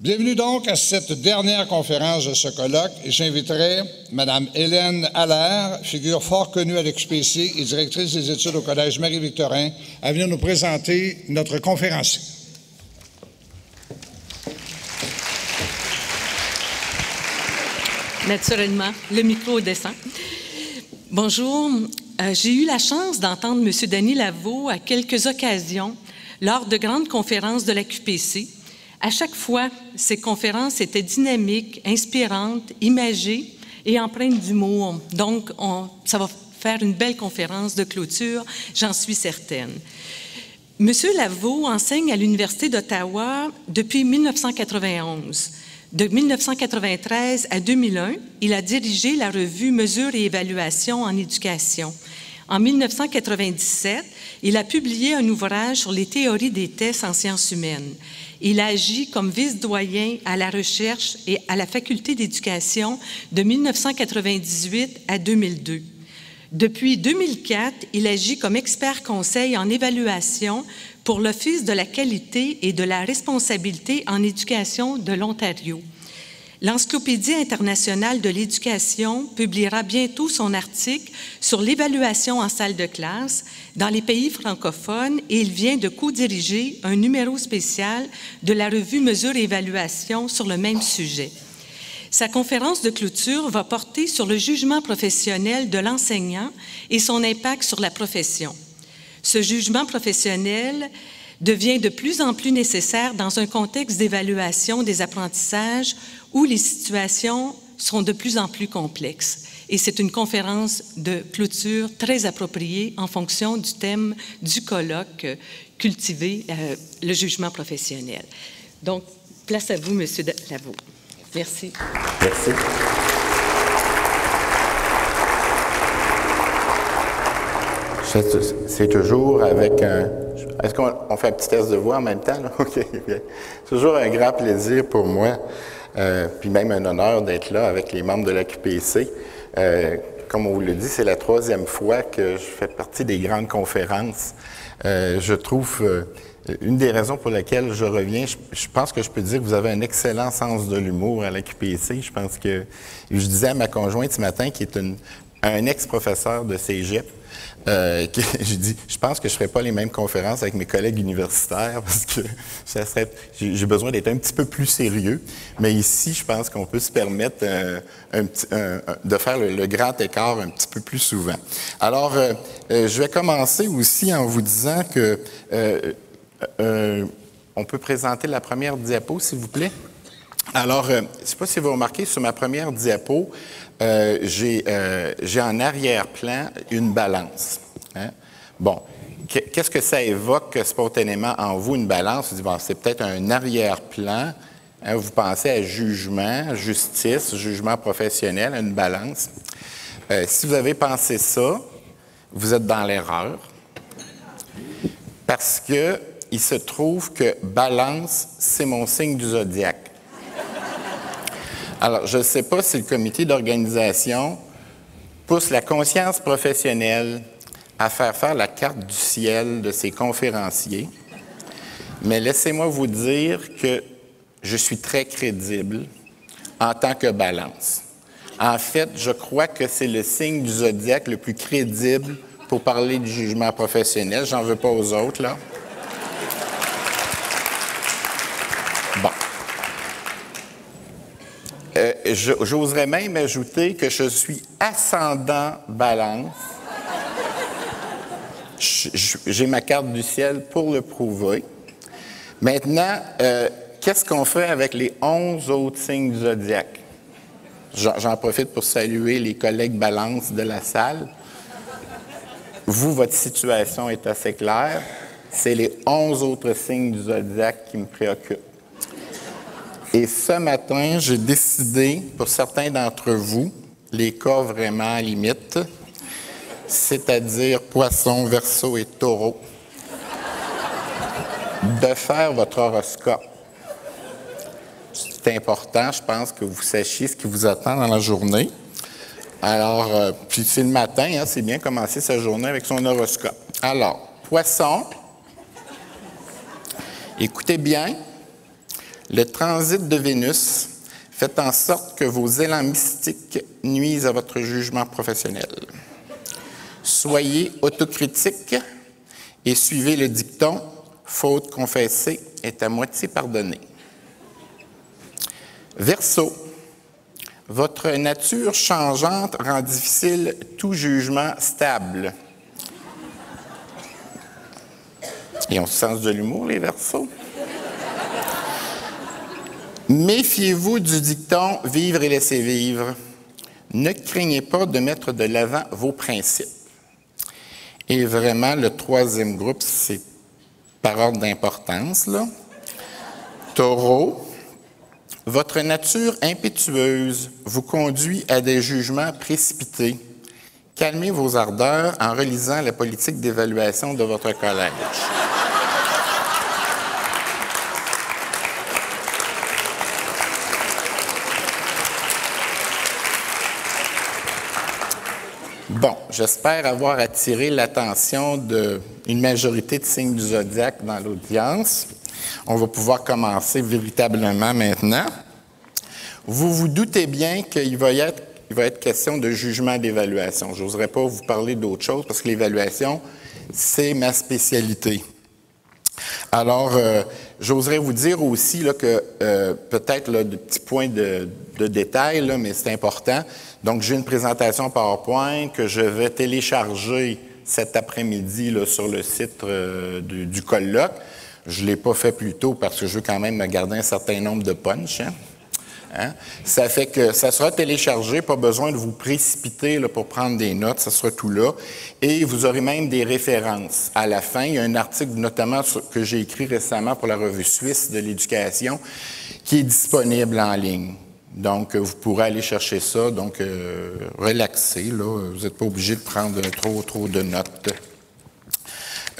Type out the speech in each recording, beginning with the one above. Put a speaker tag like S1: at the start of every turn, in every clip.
S1: Bienvenue donc à cette dernière conférence de ce colloque j'inviterai Mme Hélène Allaire, figure fort connue à l'XPC et directrice des études au Collège Marie-Victorin, à venir nous présenter notre conférencier.
S2: Naturellement, le micro descend. Bonjour, euh, j'ai eu la chance d'entendre M. Denis Lavaux à quelques occasions lors de grandes conférences de la QPC à chaque fois, ces conférences étaient dynamiques, inspirantes, imagées et empreintes d'humour. Donc, ça va faire une belle conférence de clôture, j'en suis certaine. Monsieur Lavaux enseigne à l'Université d'Ottawa depuis 1991. De 1993 à 2001, il a dirigé la revue Mesures et évaluations en éducation. En 1997, il a publié un ouvrage sur les théories des tests en sciences humaines. Il a agi comme vice-doyen à la recherche et à la faculté d'éducation de 1998 à 2002. Depuis 2004, il agit comme expert conseil en évaluation pour l'Office de la qualité et de la responsabilité en éducation de l'Ontario. L'Encyclopédie internationale de l'éducation publiera bientôt son article sur l'évaluation en salle de classe dans les pays francophones et il vient de co-diriger un numéro spécial de la revue Mesures et évaluation sur le même sujet. Sa conférence de clôture va porter sur le jugement professionnel de l'enseignant et son impact sur la profession. Ce jugement professionnel devient de plus en plus nécessaire dans un contexte d'évaluation des apprentissages où les situations sont de plus en plus complexes. Et c'est une conférence de clôture très appropriée en fonction du thème du colloque euh, Cultiver euh, le jugement professionnel. Donc, place à vous, Monsieur Lavaux. Merci.
S3: Merci. C'est toujours avec un. Est-ce qu'on fait un petit test de voix en même temps? OK. C'est toujours un grand plaisir pour moi euh, puis même un honneur d'être là avec les membres de la QPC. Euh, comme on vous le dit, c'est la troisième fois que je fais partie des grandes conférences. Euh, je trouve une des raisons pour lesquelles je reviens, je, pense que je peux dire que vous avez un excellent sens de l'humour à la QPC. Je pense que je disais à ma conjointe ce matin, qui est un ex-professeur de cégep, euh, je dis, je pense que je ne ferai pas les mêmes conférences avec mes collègues universitaires parce que ça serait, j'ai besoin d'être un petit peu plus sérieux. Mais ici, je pense qu'on peut se permettre de faire le, grand écart un petit peu plus souvent. Alors, euh, euh, je vais commencer aussi en vous disant que on peut présenter la première diapo, s'il vous plaît. Alors, je ne sais pas si vous remarquez, sur ma première diapo, euh, euh, j'ai en arrière-plan une balance. Hein. Bon, qu'est-ce que ça évoque spontanément en vous, une balance? Vous bon, c'est peut-être un arrière-plan. Hein, vous pensez à jugement, justice, jugement professionnel, une balance. Euh, si vous avez pensé ça, vous êtes dans l'erreur. Parce que il se trouve que balance, c'est mon signe du zodiaque. Alors, je ne sais pas si le comité d'organisation pousse la conscience professionnelle à faire faire la carte du ciel de ses conférenciers, mais laissez-moi vous dire que je suis très crédible en tant que balance. En fait, je crois que c'est le signe du zodiaque le plus crédible pour parler du jugement professionnel. J'en veux pas aux autres, là. Euh, j'oserais même ajouter que je suis ascendant balance. J'ai ma carte du ciel pour le prouver. Maintenant, euh, qu'est-ce qu'on fait avec les onze autres signes du zodiaque? J'en profite pour saluer les collègues balance de la salle. Vous, votre situation est assez claire. C'est les onze autres signes du zodiaque qui me préoccupent. Et ce matin, j'ai décidé, pour certains d'entre vous, les cas vraiment limites, c'est-à-dire poisson, verso et taureau, de faire votre horoscope. C'est important, je pense, que vous sachiez ce qui vous attend dans la journée. Alors, euh, puis c'est le matin, hein, c'est bien commencer sa journée avec son horoscope. Alors, poisson, écoutez bien, Le transit de Vénus fait en sorte que vos élans mystiques nuisent à votre jugement professionnel. Soyez autocritique et suivez le dicton faute confessée est à moitié pardonnée. Verseau, votre nature changeante rend difficile tout jugement stable. Ils ont ce sens de l'humour, les versos. Méfiez-vous du dicton vivre et laisser vivre. Ne craignez pas de mettre de l'avant vos principes. Et vraiment, le troisième groupe, c'est par ordre d'importance. Taureau, votre nature impétueuse vous conduit à des jugements précipités. Calmez vos ardeurs en relisant la politique d'évaluation de votre collège. Bon, j'espère avoir attiré l'attention d'une majorité de signes du zodiaque dans l'audience. On va pouvoir commencer véritablement maintenant. Vous vous doutez bien qu'il va y être, question de jugement d'évaluation. Je n'oserais pas vous parler d'autre chose parce que l'évaluation, c'est ma spécialité. Alors, euh, j'oserais vous dire aussi que euh, peut-être de petits points de, détail, là, mais c'est important. Donc, j'ai une présentation PowerPoint que je vais télécharger cet après-midi sur le site euh, du, colloque. Je ne l'ai pas fait plus tôt parce que je veux quand même me garder un certain nombre de punch. Hein. Hein? Ça fait que ça sera téléchargé, pas besoin de vous précipiter là, pour prendre des notes, ça sera tout là. Et vous aurez même des références. À la fin, il y a un article notamment que j'ai écrit récemment pour la revue suisse de l'éducation qui est disponible en ligne. Donc, vous pourrez aller chercher ça, donc euh, relaxer, là. Vous n'êtes pas obligé de prendre trop, trop de notes.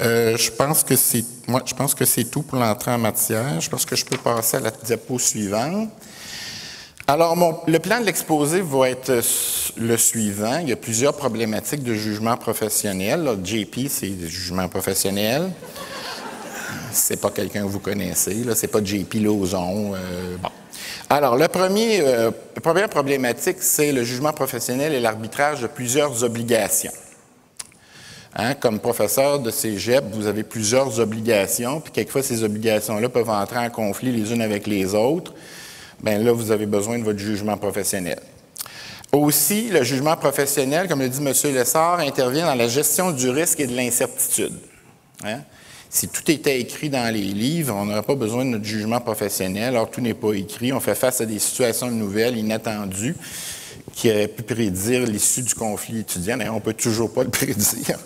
S3: Euh, je pense que c'est moi, je pense que c'est tout pour l'entrée en matière. Je pense que je peux passer à la diapo suivante. Alors, le plan de l'exposé va être euh, le suivant. Il y a plusieurs problématiques de jugement professionnel. JP, c'est jugement professionnel. C'est pas quelqu'un que vous connaissez. Là, c'est pas JP Lauzon. Euh, Alors, le premier, euh, la première problématique, c'est le jugement professionnel et l'arbitrage de plusieurs obligations. Hein, comme professeur de cégep, vous avez plusieurs obligations, puis quelquefois ces obligations-là peuvent entrer en conflit les unes avec les autres bien là, vous avez besoin de votre jugement professionnel. Aussi, le jugement professionnel, comme le dit M. Lessard, intervient dans la gestion du risque et de l'incertitude. Hein? Si tout était écrit dans les livres, on n'aurait pas besoin de notre jugement professionnel. Alors, tout n'est pas écrit. On fait face à des situations nouvelles, inattendues, qui auraient pu prédire l'issue du conflit étudiant. on ne peut toujours pas le prédire.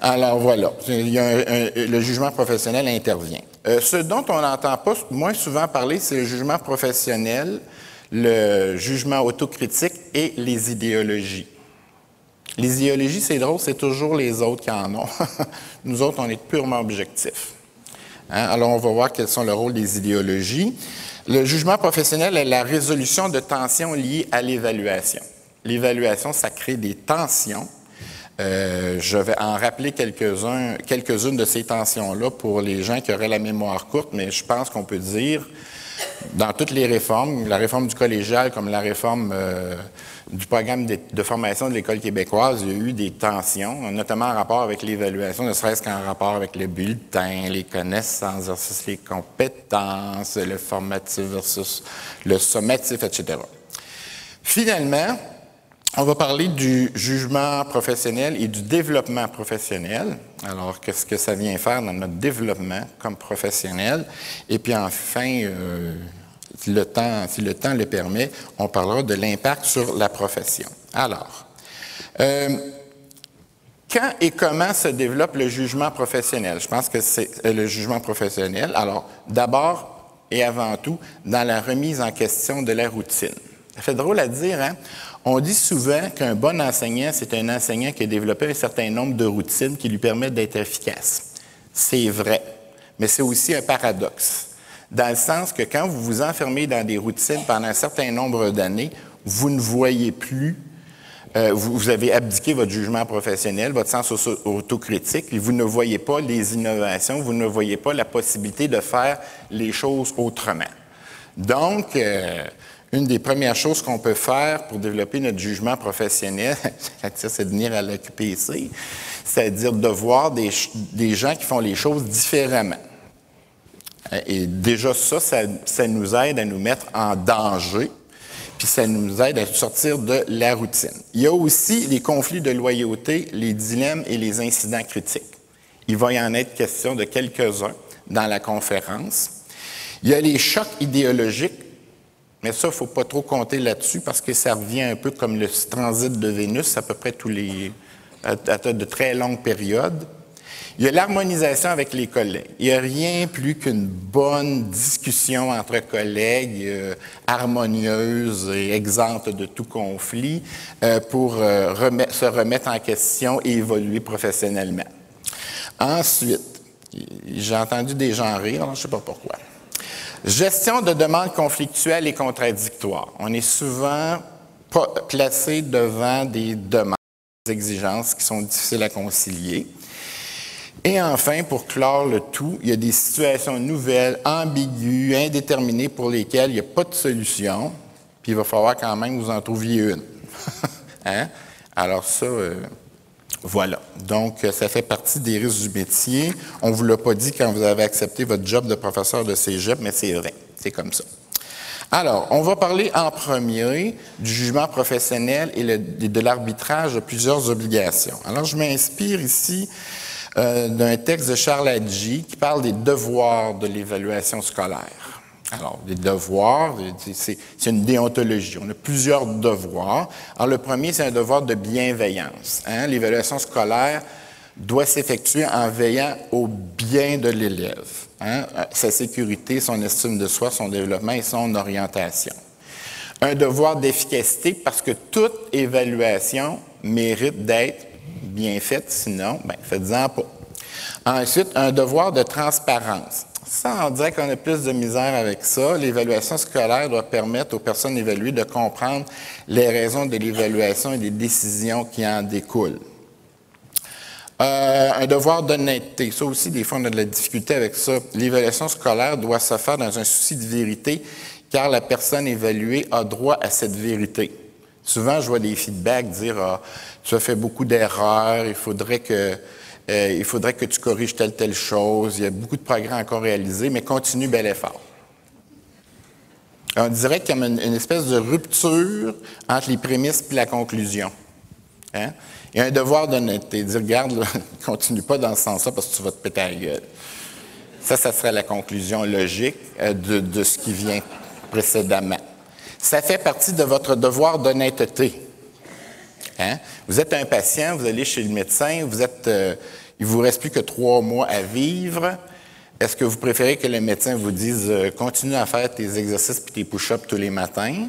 S3: Alors voilà, le jugement professionnel intervient. Euh, ce dont on n'entend pas moins souvent parler, c'est le jugement professionnel, le jugement autocritique et les idéologies. Les idéologies, c'est drôle, c'est toujours les autres qui en ont. Nous autres, on est purement objectifs. Hein? Alors, on va voir quels sont le rôle des idéologies. Le jugement professionnel est la résolution de tensions liées à l'évaluation. L'évaluation, ça crée des tensions euh, je vais en rappeler quelques-unes de ces tensions-là pour les gens qui auraient la mémoire courte, mais je pense qu'on peut dire, dans toutes les réformes, la réforme du collégial comme la réforme euh, du programme de, formation de l'École québécoise, il y a eu des tensions, notamment en rapport avec l'évaluation, ne serait-ce qu'en rapport avec le bulletin, les connaissances versus les compétences, le formatif versus le sommatif, etc. Finalement, on va parler du jugement professionnel et du développement professionnel. Alors, qu'est-ce que ça vient faire dans notre développement comme professionnel? Et puis enfin, euh, le temps, si le temps le permet, on parlera de l'impact sur la profession. Alors, euh, quand et comment se développe le jugement professionnel? Je pense que c'est euh, le jugement professionnel. Alors, d'abord et avant tout, dans la remise en question de la routine. Ça fait drôle à dire, hein? On dit souvent qu'un bon enseignant, c'est un enseignant qui a développé un certain nombre de routines qui lui permettent d'être efficace. C'est vrai, mais c'est aussi un paradoxe, dans le sens que quand vous vous enfermez dans des routines pendant un certain nombre d'années, vous ne voyez plus, euh, vous, avez abdiqué votre jugement professionnel, votre sens autocritique, et vous ne voyez pas les innovations, vous ne voyez pas la possibilité de faire les choses autrement. Donc, euh, une des premières choses qu'on peut faire pour développer notre jugement professionnel, c'est de venir à l'AQPC, c'est-à-dire de voir des, des, gens qui font les choses différemment. Et déjà, ça, ça, ça nous aide à nous mettre en danger puis ça nous aide à sortir de la routine. Il y a aussi les conflits de loyauté, les dilemmes et les incidents critiques. Il va y en être question de quelques-uns dans la conférence. Il y a les chocs idéologiques, mais ça, il ne faut pas trop compter là-dessus parce que ça revient un peu comme le transit de Vénus, à peu près tous les, à, de très longues périodes. Il y a l'harmonisation avec les collègues. Il n'y a rien plus qu'une bonne discussion entre collègues euh, harmonieuse et exempte de tout conflit euh, pour euh, se remettre en question et évoluer professionnellement. Ensuite, j'ai entendu des gens rire, je ne sais pas pourquoi. Gestion de demandes conflictuelles et contradictoires. On est souvent placé devant des demandes, des exigences qui sont difficiles à concilier. Et enfin, pour clore le tout, il y a des situations nouvelles, ambiguës, indéterminées pour lesquelles il n'y a pas de solution, puis il va falloir quand même que vous en trouviez une. hein? Alors ça, euh, voilà. Donc, ça fait partie des risques du métier. On ne vous l'a pas dit quand vous avez accepté votre job de professeur de cégep, mais c'est vrai. C'est comme ça. Alors, on va parler en premier du jugement professionnel et de l'arbitrage de plusieurs obligations. Alors, je m'inspire ici euh, d'un texte de Charles Hadji qui parle des devoirs de l'évaluation scolaire. Alors, des devoirs, c'est une déontologie. On a plusieurs devoirs. Alors, le premier, c'est un devoir de bienveillance. Hein. L'évaluation scolaire doit s'effectuer en veillant au bien de l'élève, hein, sa sécurité, son estime de soi, son développement et son orientation. Un devoir d'efficacité parce que toute évaluation mérite d'être bien faite, sinon, ben, faites-en pas. Ensuite, un devoir de transparence. Ça, on dirait qu'on a plus de misère avec ça. L'évaluation scolaire doit permettre aux personnes évaluées de comprendre les raisons de l'évaluation et des décisions qui en découlent. Euh, un devoir d'honnêteté. Ça aussi, des fois, on a de la difficulté avec ça. L'évaluation scolaire doit se faire dans un souci de vérité, car la personne évaluée a droit à cette vérité. Souvent, je vois des feedbacks dire ah, tu as fait beaucoup d'erreurs, il faudrait que euh, il faudrait que tu corriges telle telle chose, il y a beaucoup de progrès encore réalisés, mais continue bel effort. On dirait qu'il y a une, espèce de rupture entre les prémices et la conclusion. Hein? Il y a un devoir d'honnêteté, dire regarde, continue pas dans ce sens-là parce que tu vas te péter la gueule. Ça, ça serait la conclusion logique euh, de ce qui vient précédemment. Ça fait partie de votre devoir d'honnêteté. Hein? Vous êtes un patient, vous allez chez le médecin, vous êtes, euh, il vous reste plus que trois mois à vivre. Est-ce que vous préférez que le médecin vous dise euh, continue à faire tes exercices et tes push-ups tous les matins?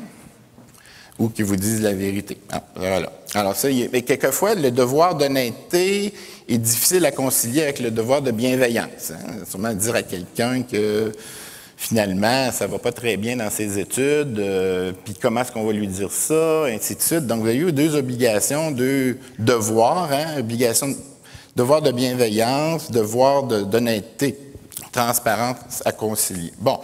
S3: Ou qu'il vous dise la vérité? Ah, voilà. Alors ça, mais quelquefois, le devoir d'honnêteté est difficile à concilier avec le devoir de bienveillance. Hein? Sûrement dire à quelqu'un que finalement, ça va pas très bien dans ses études, euh, puis comment est-ce qu'on va lui dire ça, et ainsi de suite. Donc, vous avez eu deux obligations, deux devoirs, hein, obligation, devoir de bienveillance, devoir d'honnêteté, transparence à concilier. Bon,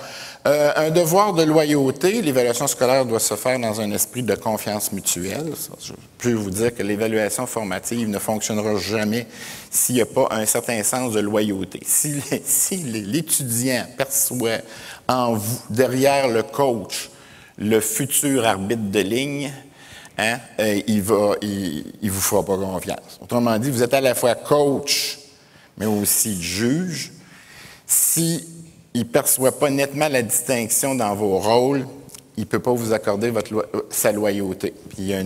S3: euh, un devoir de loyauté, l'évaluation scolaire doit se faire dans un esprit de confiance mutuelle. je peux vous dire que l'évaluation formative ne fonctionnera jamais s'il n'y a pas un certain sens de loyauté. Si, l'étudiant perçoit en vous, derrière le coach, le futur arbitre de ligne, hein, euh, il ne il, vous fera pas confiance. Autrement dit, vous êtes à la fois coach, mais aussi juge. Si il ne perçoit pas nettement la distinction dans vos rôles, il ne peut pas vous accorder votre euh, sa loyauté. Puis il y a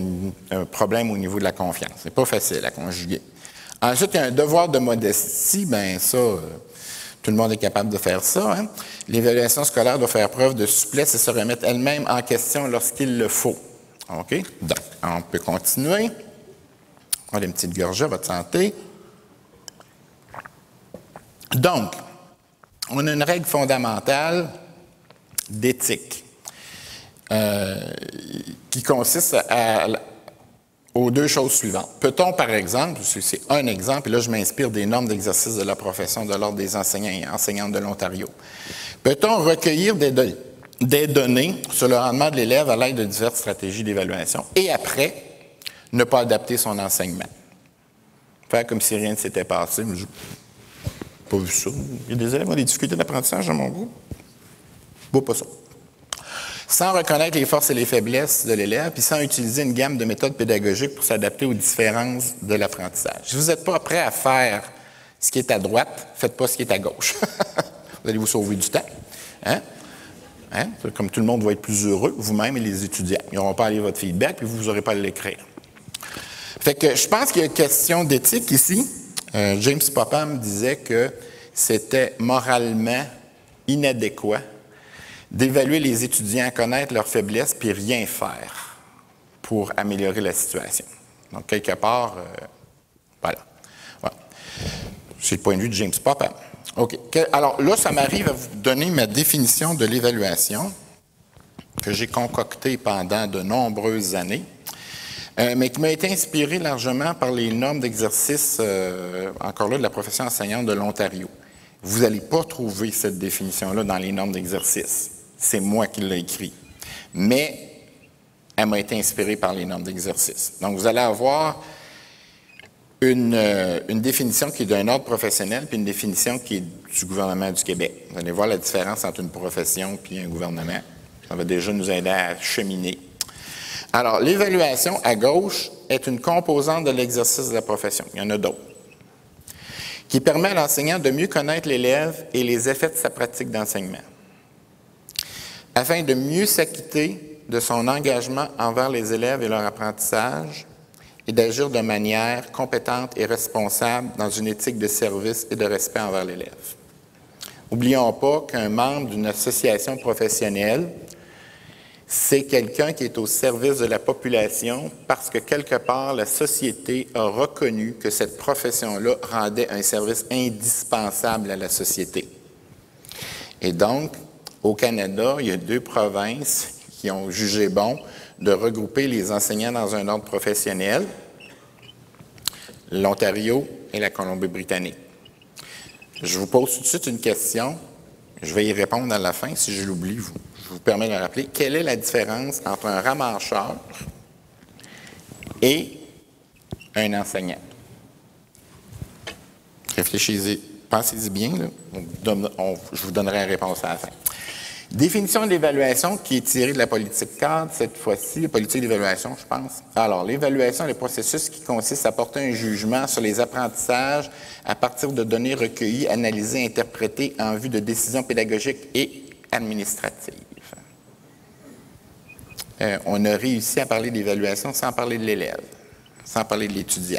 S3: un problème au niveau de la confiance. C'est pas facile à conjuguer. Ensuite, il y a un devoir de modestie. Bien, ça, euh, tout le monde est capable de faire ça. Hein. L'évaluation scolaire doit faire preuve de souplesse et se remettre elle-même en question lorsqu'il le faut. OK? Donc, on peut continuer. On a une petite gorgée à votre santé. Donc, on a une règle fondamentale d'éthique euh, qui consiste aux deux choses suivantes. Peut-on, par exemple, c'est un exemple, et là je m'inspire des normes d'exercice de la profession de l'Ordre des enseignants et enseignantes de l'Ontario, peut-on recueillir des données, des données sur le rendement de l'élève à l'aide de diverses stratégies d'évaluation et après, ne pas adapter son enseignement? Faire comme si rien ne s'était passé. Pas vu ça. Il y a des élèves qui ont des difficultés d'apprentissage dans mon groupe. Bon, pas ça. Sans reconnaître les forces et les faiblesses de l'élève, puis sans utiliser une gamme de méthodes pédagogiques pour s'adapter aux différences de l'apprentissage. Si vous n'êtes pas prêt à faire ce qui est à droite, faites pas ce qui est à gauche. vous allez vous sauver du temps. Hein? Hein? Comme tout le monde va être plus heureux, vous-même et les étudiants. Ils n'auront pas à lire votre feedback, puis vous n'aurez pas à l'écrire. Fait que je pense qu'il y a une question d'éthique ici. Euh, James Popham disait que c'était moralement inadéquat d'évaluer les étudiants à connaître leurs faiblesses puis rien faire pour améliorer la situation. Donc, quelque part, euh, voilà. C'est le point de vue de James Popham. OK. Alors là, ça m'arrive à vous donner ma définition de l'évaluation que j'ai concoctée pendant de nombreuses années, euh, mais qui m'a été inspirée largement par les normes d'exercice, euh, encore là, de la profession enseignante de l'Ontario. Vous n'allez pas trouver cette définition-là dans les normes d'exercice. C'est moi qui l'ai écrit. Mais elle m'a été inspirée par les normes d'exercice. Donc, vous allez avoir euh, une, définition qui est d'un ordre professionnel, puis une définition qui est du gouvernement du Québec. Vous allez voir la différence entre une profession puis un gouvernement. Ça va déjà nous aider à cheminer. Alors, l'évaluation à gauche est une composante de l'exercice de la profession. Il y en a d'autres. Qui permet à l'enseignant de mieux connaître l'élève et les effets de sa pratique d'enseignement. Afin de mieux s'acquitter de son engagement envers les élèves et leur apprentissage, et d'agir de manière compétente et responsable dans une éthique de service et de respect envers l'élève. N'oublions pas qu'un membre d'une association professionnelle, c'est quelqu'un qui est au service de la population parce que quelque part, la société a reconnu que cette profession-là rendait un service indispensable à la société. Et donc, au Canada, il y a deux provinces qui ont jugé bon de regrouper les enseignants dans un ordre professionnel, l'Ontario et la Colombie-Britannique. Je vous pose tout de suite une question. Je vais y répondre à la fin. Si je l'oublie, je vous permets de le rappeler. Quelle est la différence entre un ramacheur et un enseignant? Réfléchissez, pensez-y bien. je vous donnerai la réponse à la fin. Définition de l'évaluation qui est tirée de la politique cadre, cette fois-ci, la politique d'évaluation, je pense. Alors, l'évaluation est le processus qui consiste à porter un jugement sur les apprentissages à partir de données recueillies, analysées, interprétées en vue de décisions pédagogiques et administratives. Euh, on a réussi à parler d'évaluation sans parler de l'élève, sans parler de l'étudiant.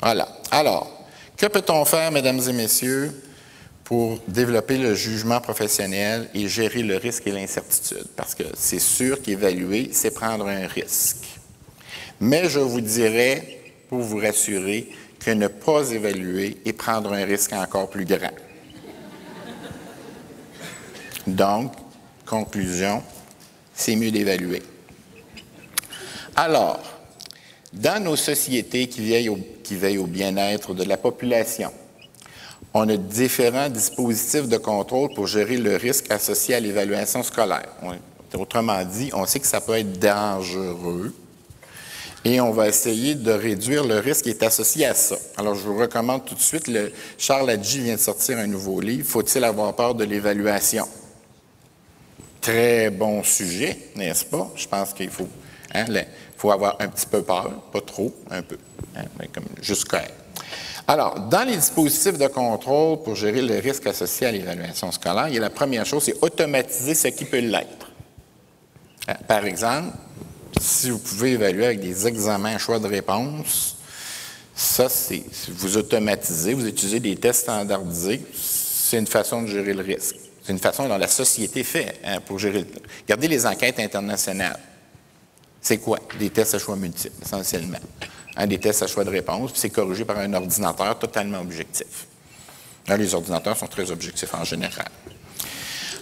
S3: Voilà. Alors, que peut-on faire, mesdames et messieurs, pour développer le jugement professionnel et gérer le risque et l'incertitude? Parce que c'est sûr qu'évaluer, c'est prendre un risque. Mais je vous dirais, pour vous rassurer, que ne pas évaluer est prendre un risque encore plus grand. Donc, conclusion, c'est mieux d'évaluer. Alors, dans nos sociétés qui veillent au, bien-être de la population, on a différents dispositifs de contrôle pour gérer le risque associé à l'évaluation scolaire. Autrement dit, on sait que ça peut être dangereux et on va essayer de réduire le risque qui est associé à ça. Alors, je vous recommande tout de suite, le, Charles Adji vient de sortir un nouveau livre, Faut-il avoir peur de l'évaluation? Très bon sujet, n'est-ce pas? Je pense qu'il faut, hein, faut avoir un petit peu peur, pas trop, un peu, hein, mais comme juste alors, dans les dispositifs de contrôle pour gérer le risque associé à l'évaluation scolaire, il y a la première chose, c'est automatiser ce qui peut l'être. Euh, par exemple, si vous pouvez évaluer avec des examens choix de réponse, ça, c'est, vous automatisez, vous utilisez des tests standardisés, c'est une façon de gérer le risque. C'est une façon dont la société fait hein, pour gérer le Regardez les enquêtes internationales. C'est quoi? Des tests à choix multiples, essentiellement des tests à choix de réponse, puis c'est corrigé par un ordinateur totalement objectif. les ordinateurs sont très objectifs en général.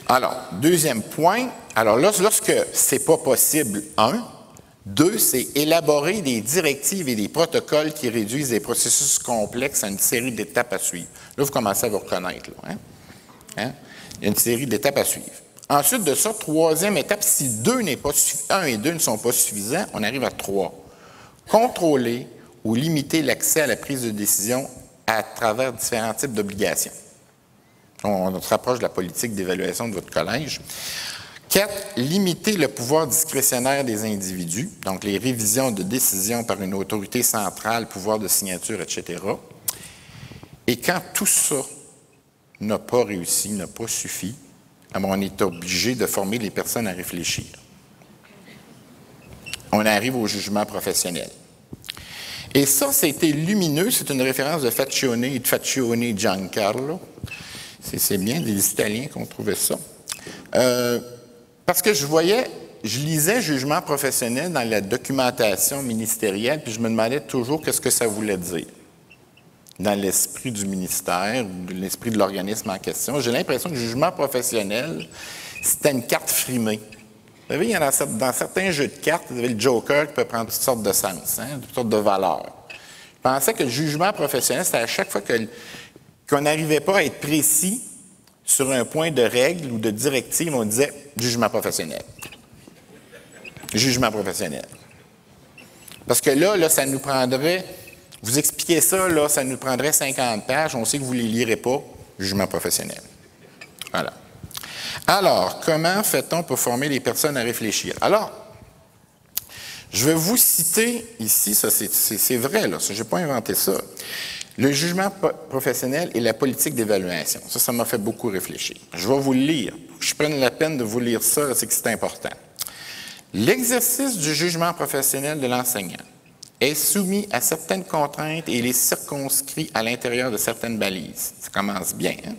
S3: Alors, deuxième point, alors lorsque c'est pas possible, un, deux, c'est élaborer des directives et des protocoles qui réduisent les processus complexes à une série d'étapes à suivre. Là, vous commencez à vous reconnaître. Hein? Hein? Il y a une série d'étapes à suivre. Ensuite de ça, troisième étape, si deux n'est pas un et deux ne sont pas suffisants, on arrive à trois. Contrôler ou limiter l'accès à la prise de décision à travers différents types d'obligations. On, se rapproche de la politique d'évaluation de votre collège. Quatre, limiter le pouvoir discrétionnaire des individus, donc les révisions de décisions par une autorité centrale, pouvoir de signature, etc. Et quand tout ça n'a pas réussi, n'a pas suffi, on est obligé de former les personnes à réfléchir. On arrive au jugement professionnel. Et ça, c'était lumineux. C'est une référence de Faccione et de Faccione Giancarlo. C'est bien des Italiens qui ont trouvé ça. Euh, parce que je voyais, je lisais jugement professionnel dans la documentation ministérielle, puis je me demandais toujours qu'est-ce que ça voulait dire dans l'esprit du ministère, l'esprit de l'organisme en question. J'ai l'impression que le jugement professionnel, c'était une carte frimée. Vous savez, il y a dans, certains jeux de cartes, vous avez le joker qui peut prendre toutes sortes de sens, hein, toutes sortes de valeurs. Je pensais que le jugement professionnel, c'était à chaque fois qu'on n'arrivait pas à être précis sur un point de règle ou de directive, on disait jugement professionnel. Jugement professionnel. Parce que là, là, ça nous prendrait vous expliquez ça, là, ça nous prendrait 50 pages. On sait que vous ne les lirez pas. Jugement professionnel. Voilà. Alors, comment fait-on pour former les personnes à réfléchir? Alors, je vais vous citer ici, ça c'est vrai, là, je n'ai pas inventé ça. Le jugement professionnel et la politique d'évaluation. Ça, ça m'a fait beaucoup réfléchir. Je vais vous le lire. Je prenne la peine de vous lire ça, c'est que c'est important. L'exercice du jugement professionnel de l'enseignant est soumis à certaines contraintes et il est circonscrit à l'intérieur de certaines balises. Ça commence bien. Hein?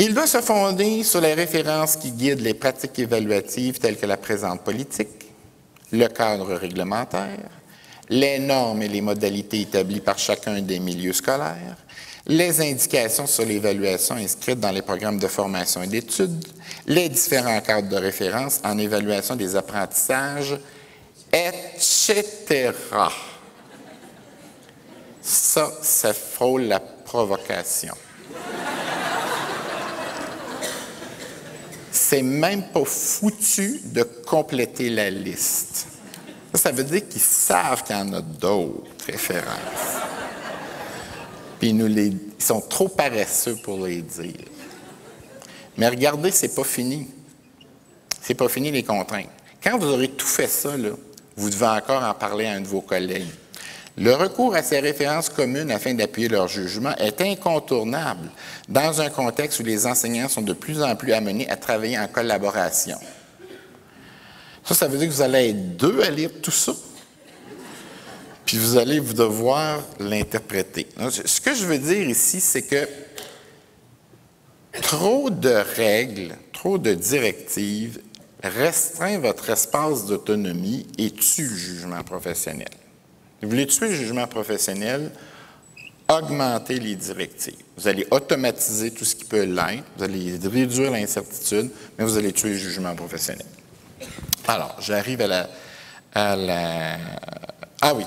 S3: Il doit se fonder sur les références qui guident les pratiques évaluatives telles que la présente politique, le cadre réglementaire, les normes et les modalités établies par chacun des milieux scolaires, les indications sur l'évaluation inscrites dans les programmes de formation et d'études, les différents cadres de référence en évaluation des apprentissages etc. Ça, ça frôle la provocation. C'est même pas foutu de compléter la liste. Ça, veut dire qu'ils savent qu'il y en a d'autres références. Puis nous les, ils sont trop paresseux pour les dire. Mais regardez, c'est pas fini. C'est pas fini les contraintes. Quand vous aurez tout fait ça, là, vous devez encore en parler à un de vos collègues. Le recours à ces références communes afin d'appuyer leur jugement est incontournable dans un contexte où les enseignants sont de plus en plus amenés à travailler en collaboration. Ça, ça veut dire que vous allez être deux à lire tout ça, puis vous allez vous devoir l'interpréter. Ce que je veux dire ici, c'est que trop de règles, trop de directives restreint votre espace d'autonomie et tue le jugement professionnel. Vous voulez tuer le jugement professionnel, augmentez les directives. Vous allez automatiser tout ce qui peut l'être, vous allez réduire l'incertitude, mais vous allez tuer le jugement professionnel. Alors, j'arrive à la, Ah oui,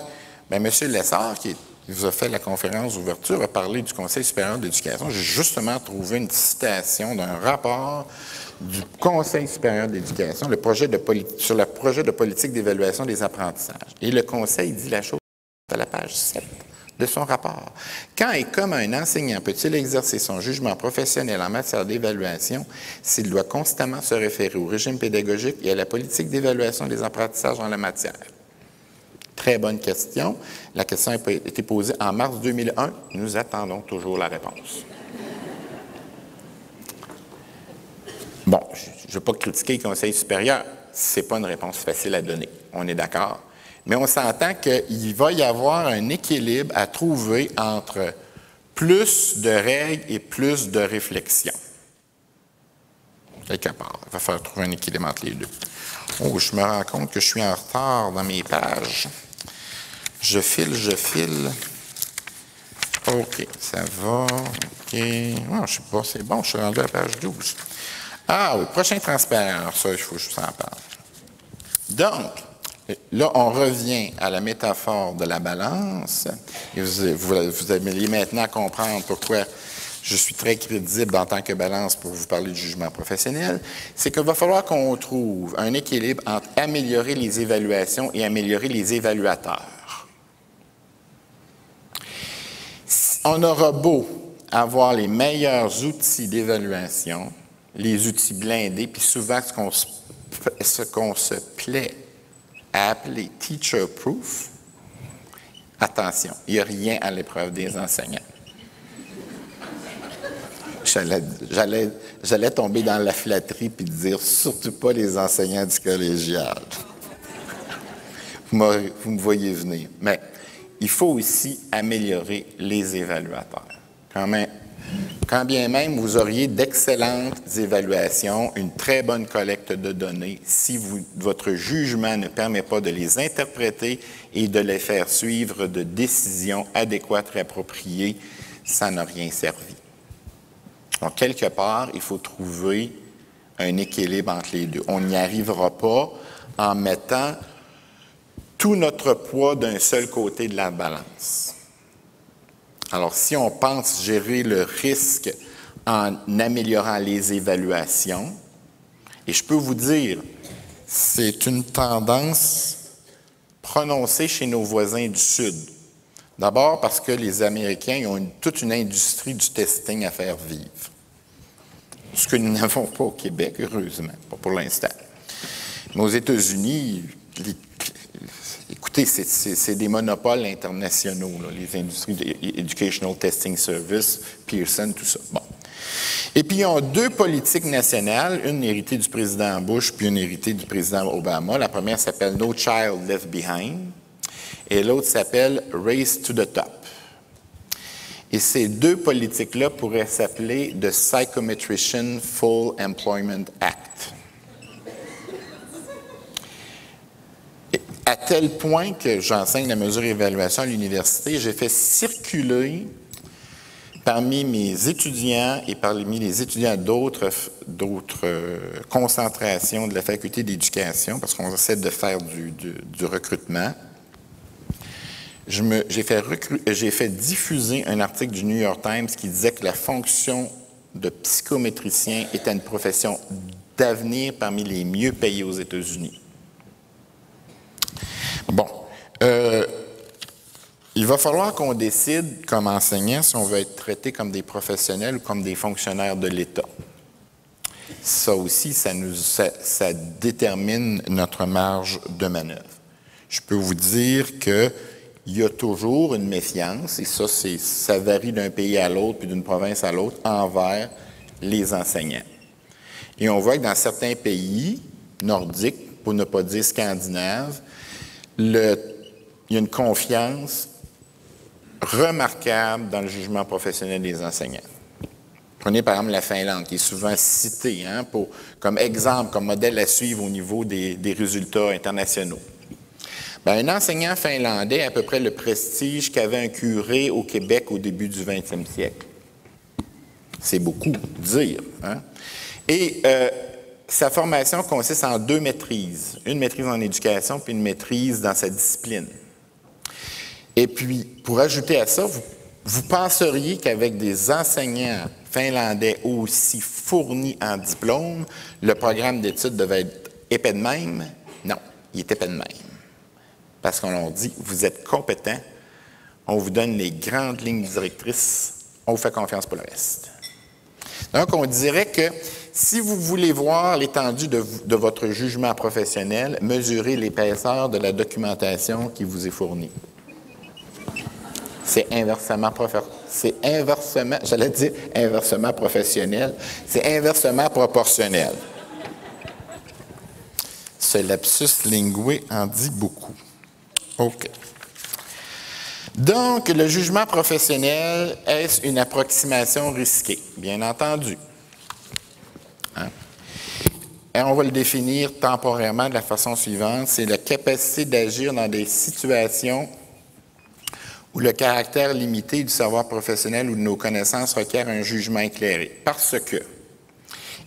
S3: bien, M. Lessard, qui vous a fait la conférence d'ouverture, a parlé du Conseil supérieur d'éducation. J'ai justement trouvé une citation d'un rapport du Conseil supérieur d'éducation le projet de sur le projet de politique d'évaluation des apprentissages. Et le Conseil dit la chose à la page 7 de son rapport. Quand et comment un enseignant peut-il exercer son jugement professionnel en matière d'évaluation s'il doit constamment se référer au régime pédagogique et à la politique d'évaluation des apprentissages en la matière? Très bonne question. La question a été posée en mars 2001. Nous attendons toujours la réponse. Bon, je ne veux pas critiquer le Conseil supérieur. Ce n'est pas une réponse facile à donner. On est d'accord. Mais on s'entend qu'il va y avoir un équilibre à trouver entre plus de règles et plus de réflexion. Quelque part. Il va falloir trouver un équilibre entre les deux. Oh, je me rends compte que je suis en retard dans mes pages. Je file, je file. OK, ça va. OK. Oh, je sais pas, c'est bon, je suis rendu à la page 12. Ah oui, prochain transparent, ça, il faut que je vous en parle. Donc, là, on revient à la métaphore de la balance. Et vous, allez maintenant comprendre pourquoi je suis très crédible en tant que balance pour vous parler du jugement professionnel, c'est qu'il va falloir qu'on trouve un équilibre entre améliorer les évaluations et améliorer les évaluateurs. On aura beau avoir les meilleurs outils d'évaluation, les outils blindés, puis souvent ce qu'on se, plaît à appeler teacher proof, attention, il n'y a rien à l'épreuve des enseignants. J'allais tomber dans la flatterie puis dire surtout pas les enseignants du collégial. Vous, me voyez venir. Mais il faut aussi améliorer les évaluateurs. Quand bien même vous auriez d'excellentes évaluations, une très bonne collecte de données, si votre jugement ne permet pas de les interpréter et de les faire suivre de décisions adéquates et appropriées, ça n'a rien servi. Donc, quelque part, il faut trouver un équilibre entre les deux. On n'y arrivera pas en mettant tout notre poids d'un seul côté de la balance. Alors, si on pense gérer le risque en améliorant les évaluations, et je peux vous dire, c'est une tendance prononcée chez nos voisins du Sud. D'abord parce que les Américains ont toute une industrie du testing à faire vivre. Ce que nous n'avons pas au Québec, heureusement, pas pour l'instant. Mais aux États-Unis, écoutez, c'est des monopoles internationaux, les industries Educational Testing Service, Pearson, tout ça. Bon. Et puis, ils ont deux politiques nationales, une héritée du président Bush, puis une héritée du président Obama. La première s'appelle No Child Left Behind, et l'autre s'appelle Race to the Top. Et ces deux politiques-là pourraient s'appeler The Psychometrician Full Employment Act. à tel point que j'enseigne la mesure d'évaluation à l'université, j'ai fait circuler parmi mes étudiants et parmi les étudiants d'autres, euh, concentrations de la faculté d'éducation, parce qu'on essaie de faire du, du recrutement, j'ai fait, diffuser un article du New York Times qui disait que la fonction de psychométricien était une profession d'avenir parmi les mieux payées aux États-Unis. Bon. Euh, il va falloir qu'on décide comme enseignant si on veut être traité comme des professionnels ou comme des fonctionnaires de l'État. Ça aussi, ça détermine notre marge de manœuvre. Je peux vous dire que il y a toujours une méfiance, et ça, ça varie d'un pays à l'autre, puis d'une province à l'autre, envers les enseignants. Et on voit que dans certains pays nordiques, pour ne pas dire scandinaves, il y a une confiance remarquable dans le jugement professionnel des enseignants. Prenez par exemple la Finlande, qui est souvent citée hein, comme exemple, comme modèle à suivre au niveau des résultats internationaux. Ben, un enseignant finlandais a à peu près le prestige qu'avait un curé au Québec au début du 20e siècle. C'est beaucoup dire. Hein? Et euh, sa formation consiste en deux maîtrises, une maîtrise en éducation puis une maîtrise dans sa discipline. Et puis, pour ajouter à ça, vous, vous penseriez qu'avec des enseignants finlandais aussi fournis en diplôme, le programme d'études devait être épais de même? Non, il est épais de même parce qu'on leur dit, vous êtes compétent, on vous donne les grandes lignes directrices, on vous fait confiance pour le reste. Donc, on dirait que si vous voulez voir l'étendue de, votre jugement professionnel, mesurez l'épaisseur de la documentation qui vous est fournie. C'est inversement, c'est inversement, j'allais dire inversement professionnel, c'est inversement proportionnel. Ce lapsus lingué en dit beaucoup. OK. Donc, le jugement professionnel, est une approximation risquée? Bien entendu. Hein? Et on va le définir temporairement de la façon suivante, c'est la capacité d'agir dans des situations où le caractère limité du savoir professionnel ou de nos connaissances requiert un jugement éclairé. Parce que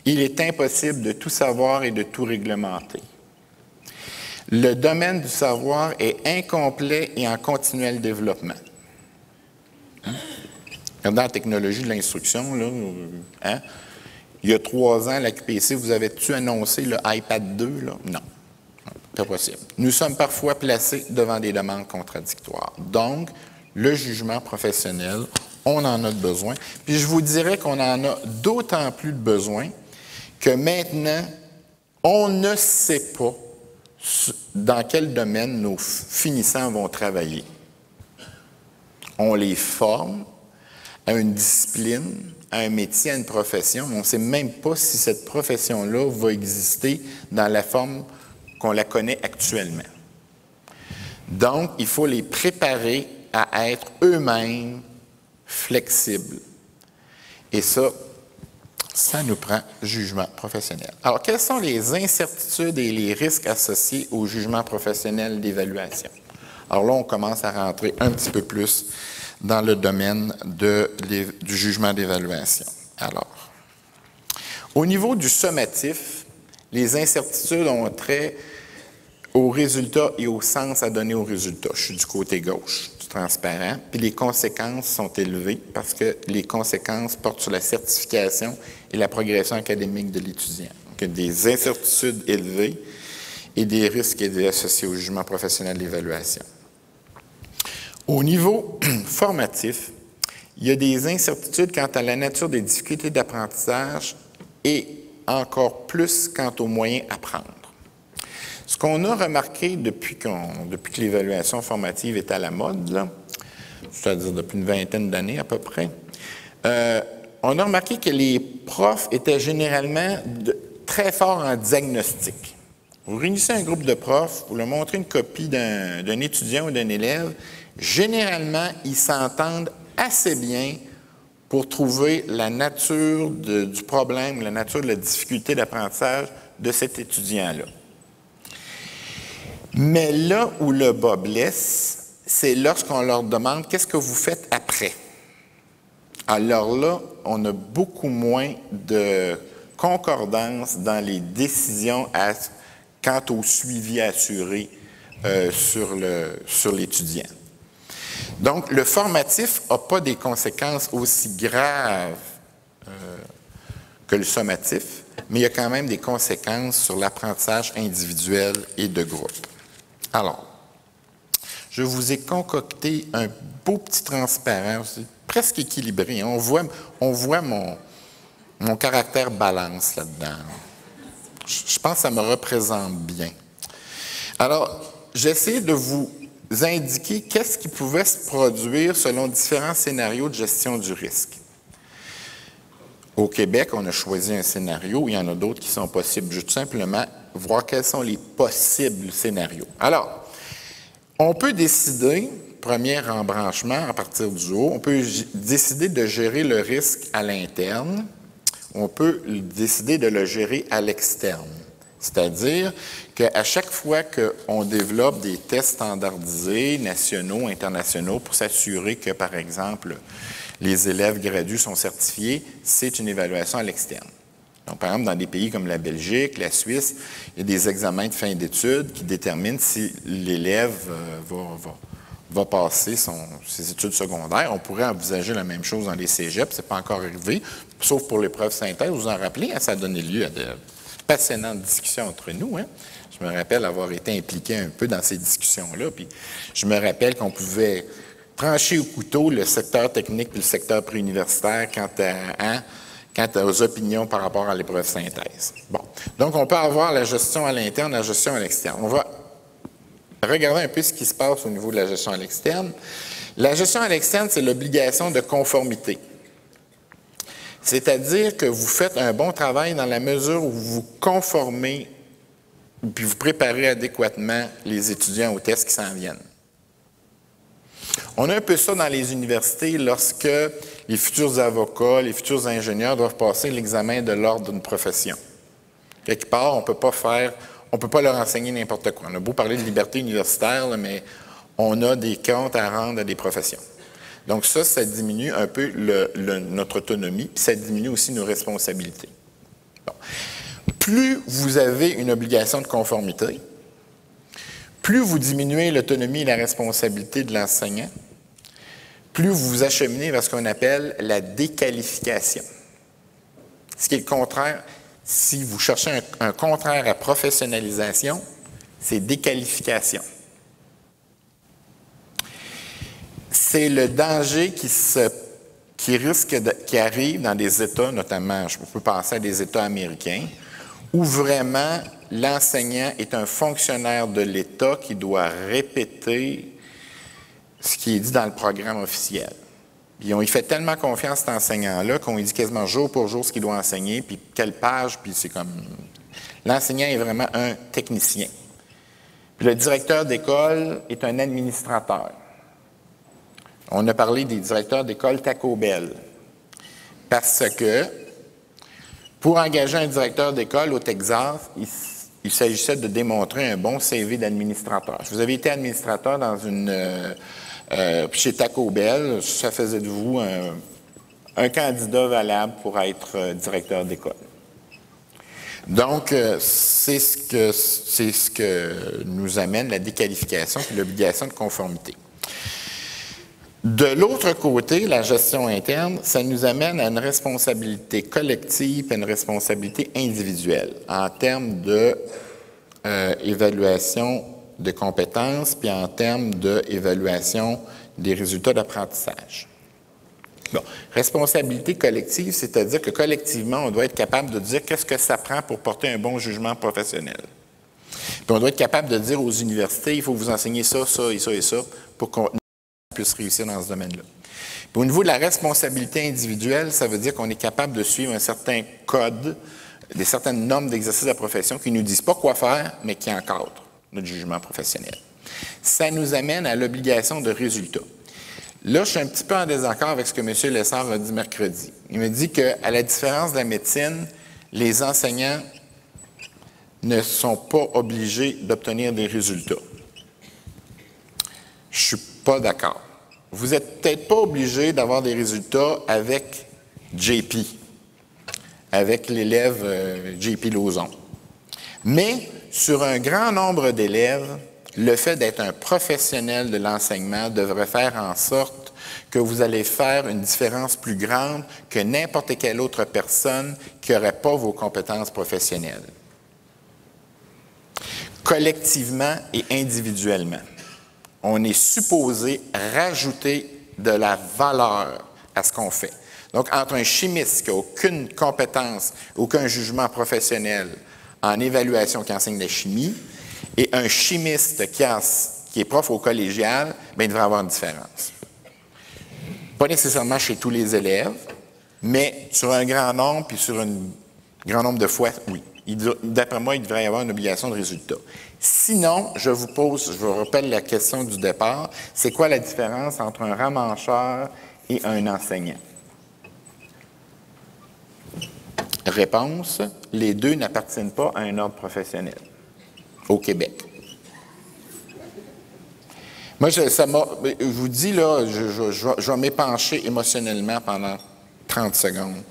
S3: il est impossible de tout savoir et de tout réglementer. Le domaine du savoir est incomplet et en continuel développement. Hein? Dans la technologie de l'instruction, là, hein, il y a trois ans, la QPC, vous avez-tu annoncé le iPad 2? Là? Non. Pas possible. Nous sommes parfois placés devant des demandes contradictoires. Donc, le jugement professionnel, on en a besoin. Puis je vous dirais qu'on en a d'autant plus de besoin que maintenant, on ne sait pas dans quel domaine nos finissants vont travailler? On les forme à une discipline, à un métier, à une profession, mais on ne sait même pas si cette profession-là va exister dans la forme qu'on la connaît actuellement. Donc, il faut les préparer à être eux-mêmes flexibles. Et ça, ça nous prend jugement professionnel. Alors, quelles sont les incertitudes et les risques associés au jugement professionnel d'évaluation? Alors là, on commence à rentrer un petit peu plus dans le domaine du jugement d'évaluation. Alors, au niveau du sommatif, les incertitudes ont trait aux résultats et au sens à donner aux résultats. Je suis du côté gauche du transparent. Puis les conséquences sont élevées parce que les conséquences portent sur la certification et la progression académique de l'étudiant. Donc, des incertitudes élevées et des risques associés au jugement professionnel d'évaluation. Au niveau formatif, il y a des incertitudes quant à la nature des difficultés d'apprentissage et encore plus quant aux moyens à prendre. Ce qu'on a remarqué depuis, depuis que l'évaluation formative est à la mode, c'est-à-dire depuis une vingtaine d'années à peu près, euh, on a remarqué que les profs étaient généralement très forts en diagnostic. Vous réunissez un groupe de profs, vous leur montrez une copie d'un étudiant ou d'un élève, généralement, ils s'entendent assez bien pour trouver la nature du problème, la nature de la difficulté d'apprentissage de cet étudiant-là. Mais là où le bas blesse, c'est lorsqu'on leur demande qu'est-ce que vous faites après? Alors là, on a beaucoup moins de concordance dans les décisions quant au suivi assuré euh, sur l'étudiant. Donc, le formatif n'a pas des conséquences aussi graves euh, que le sommatif, mais il y a quand même des conséquences sur l'apprentissage individuel et de groupe. Alors, je vous ai concocté un beau petit transparent, presque équilibré. On voit, on voit mon, mon caractère balance là-dedans. Je pense que ça me représente bien. Alors, j'essaie de vous indiquer qu'est-ce qui pouvait se produire selon différents scénarios de gestion du risque. Au Québec, on a choisi un scénario, il y en a d'autres qui sont possibles. Je tout simplement voir quels sont les possibles scénarios. Alors, on peut décider, premier embranchement à partir du haut, on peut décider de gérer le risque à l'interne, on peut décider de le gérer à l'externe. C'est-à-dire qu'à chaque fois qu'on développe des tests standardisés, nationaux, internationaux, pour s'assurer que, par exemple, les élèves gradués sont certifiés, c'est une évaluation à l'externe. Donc, par exemple, dans des pays comme la Belgique, la Suisse, il y a des examens de fin d'études qui déterminent si l'élève euh, va, va, passer ses études secondaires. On pourrait envisager la même chose dans les cégeps, ce n'est pas encore arrivé, sauf pour l'épreuve synthèse. Vous en rappelez, hein, ça a donné lieu à de passionnantes discussions entre nous. Hein. Je me rappelle avoir été impliqué un peu dans ces discussions-là, puis je me rappelle qu'on pouvait trancher au couteau le secteur technique et le secteur préuniversitaire. Hein, quant aux opinions par rapport à l'épreuve synthèse. Bon. Donc, on peut avoir la gestion à l'interne, la gestion à l'externe. On va regarder un peu ce qui se passe au niveau de la gestion à l'externe. La gestion à l'externe, c'est l'obligation de conformité. C'est-à-dire que vous faites un bon travail dans la mesure où vous conformez puis vous préparez adéquatement les étudiants aux tests qui s'en viennent. On a un peu ça dans les universités lorsque les futurs avocats, les futurs ingénieurs doivent passer l'examen de l'ordre d'une profession. Quelque part, on ne peut pas faire, on peut pas leur enseigner n'importe quoi. On a beau parler de liberté universitaire, mais on a des comptes à rendre à des professions. Donc ça, ça diminue un peu notre autonomie, puis ça diminue aussi nos responsabilités. Plus vous avez une obligation de conformité, plus vous diminuez l'autonomie et la responsabilité de l'enseignant, plus vous vous acheminez vers ce qu'on appelle la déqualification. Ce qui est le contraire, si vous cherchez un, contraire à professionnalisation, c'est déqualification. C'est le danger qui, se, risque qui arrive dans des États, notamment, je peux penser à des États américains, où vraiment l'enseignant est un fonctionnaire de l'État qui doit répéter ce qui est dit dans le programme officiel. Puis on fait tellement confiance cet enseignant-là qu'on lui dit quasiment jour pour jour ce qu'il doit enseigner, puis quelle page, puis c'est comme... L'enseignant est vraiment un technicien. Puis le directeur d'école est un administrateur. On a parlé des directeurs d'école Taco Bell. Parce que pour engager un directeur d'école au Texas, il, s'agissait de démontrer un bon CV d'administrateur. Si vous avez été administrateur dans une euh, euh, chez Taco Bell, ça faisait de vous un, candidat valable pour être euh, directeur d'école. Donc, euh, c'est ce, que, c'est ce que nous amène la déqualification et l'obligation de conformité. De l'autre côté, la gestion interne, ça nous amène à une responsabilité collective et une responsabilité individuelle en termes d'évaluation de compétences, puis en termes d'évaluation des résultats d'apprentissage. Bon. Responsabilité collective, c'est-à-dire que collectivement, on doit être capable de dire qu'est-ce que ça prend pour porter un bon jugement professionnel. Puis on doit être capable de dire aux universités, il faut vous enseigner ça, ça et ça et ça pour qu'on puisse réussir dans ce domaine-là. Au niveau de la responsabilité individuelle, ça veut dire qu'on est capable de suivre un certain code, des certaines normes d'exercice de la profession qui ne nous disent pas quoi faire, mais qui encadrent notre jugement professionnel. Ça nous amène à l'obligation de résultat. Là, je suis un petit peu en désaccord avec ce que M. Lessard a dit mercredi. Il me dit qu'à la différence de la médecine, les enseignants ne sont pas obligés d'obtenir des résultats. Je ne suis pas d'accord. Vous n'êtes peut-être pas obligé d'avoir des résultats avec JP, avec l'élève euh, JP Lauzon. Mais sur un grand nombre d'élèves, le fait d'être un professionnel de l'enseignement devrait faire en sorte que vous allez faire une différence plus grande que n'importe quelle autre personne qui n'aurait pas vos compétences professionnelles. Collectivement et individuellement, on est supposé rajouter de la valeur à ce qu'on fait. Donc, entre un chimiste qui n'a aucune compétence, aucun jugement professionnel, en évaluation qui enseigne la chimie et un chimiste qui, est prof au collégial, bien, il devrait avoir une différence. Pas nécessairement chez tous les élèves, mais sur un grand nombre, puis sur un grand nombre de fois, oui. D'après moi, il devrait y avoir une obligation de résultat. Sinon, je vous pose, je vous rappelle la question du départ, c'est quoi la différence entre un ramancheur et un enseignant? Réponse, les deux n'appartiennent pas à un ordre professionnel au Québec. Moi, je, ça vous dis, là, je, je vais m'épancher émotionnellement pendant 30 secondes.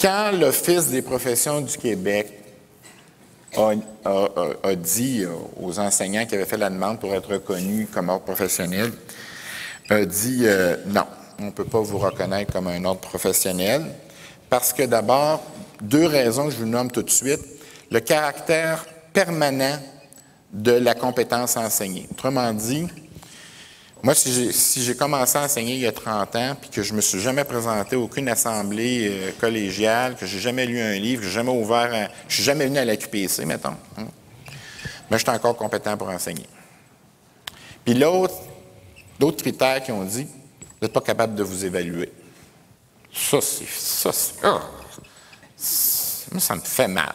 S3: Quand l'Office des professions du Québec a, dit aux enseignants qui avaient fait la demande pour être reconnus comme ordre professionnel, a dit euh, non, on ne peut pas vous reconnaître comme un ordre professionnel. Parce que d'abord, deux raisons que je vous nomme tout de suite. Le caractère permanent de la compétence enseignée. Autrement dit, moi, si j'ai commencé à enseigner il y a 30 ans, puis que je me suis jamais présenté à aucune assemblée euh, collégiale, que j'ai jamais lu un livre, que j'ai jamais ouvert, un, je suis jamais venu à la QPC, mettons, hein, mais je suis encore compétent pour enseigner. Puis l'autre, d'autres critères qui ont dit, vous n'êtes pas capable de vous évaluer. Ça, c'est. Ça, oh, ça me fait mal.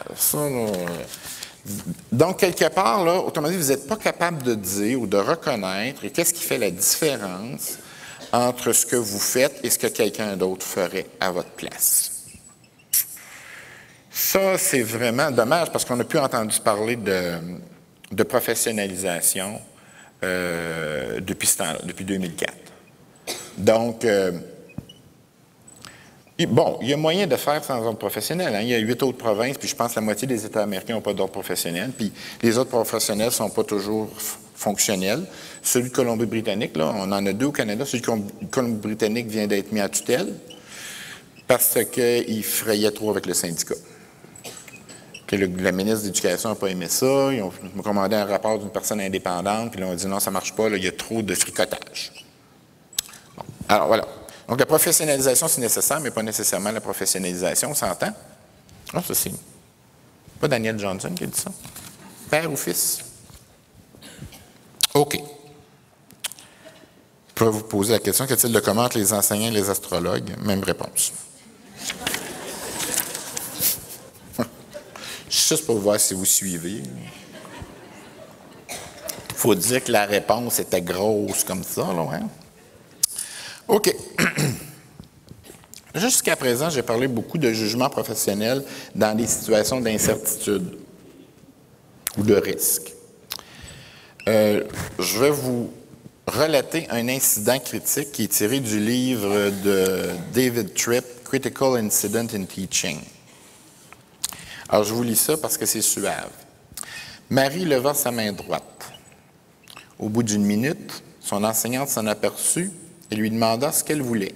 S3: donc, quelque part, là, autrement dit, vous n'êtes pas capable de dire ou de reconnaître qu'est-ce qui fait la différence entre ce que vous faites et ce que quelqu'un d'autre ferait à votre place? Ça, c'est vraiment dommage parce qu'on n'a plus entendu parler de, professionnalisation euh, depuis ce depuis 2004. Donc, euh, bon, il y a moyen de faire sans ordre professionnel. Hein. Il y a huit autres provinces, puis je pense que la moitié des États américains n'ont pas d'ordre professionnel, puis les autres professionnels ne sont pas toujours fonctionnels. Celui de Colombie-Britannique, là, on en a deux au Canada. Celui de Colombie-Britannique vient d'être mis à tutelle parce qu'il frayait trop avec le syndicat. Que la ministre de l'Éducation n'a pas aimé ça. Ils ont commandé un rapport d'une personne indépendante, puis là, on dit non, ça ne marche pas, il y a trop de fricotage. Alors voilà. Donc la professionnalisation, c'est nécessaire, mais pas nécessairement la professionnalisation, on s'entend? Non, ça c'est pas Daniel Johnson qui a dit ça. Père ou fils? OK. Je pourrais vous poser la question, qu'est-il de comment les enseignants et les astrologues? Même réponse. Juste pour voir si vous suivez. Il faut dire que la réponse était grosse comme ça, là, hein? OK. Jusqu'à présent, j'ai parlé beaucoup de jugement professionnel dans des situations d'incertitude ou de risque. Euh, je vais vous relater un incident critique qui est tiré du livre de David Tripp, Critical Incident in Teaching. Alors, je vous lis ça parce que c'est suave. Marie leva sa main droite. Au bout d'une minute, son enseignante s'en aperçut et lui demanda ce qu'elle voulait.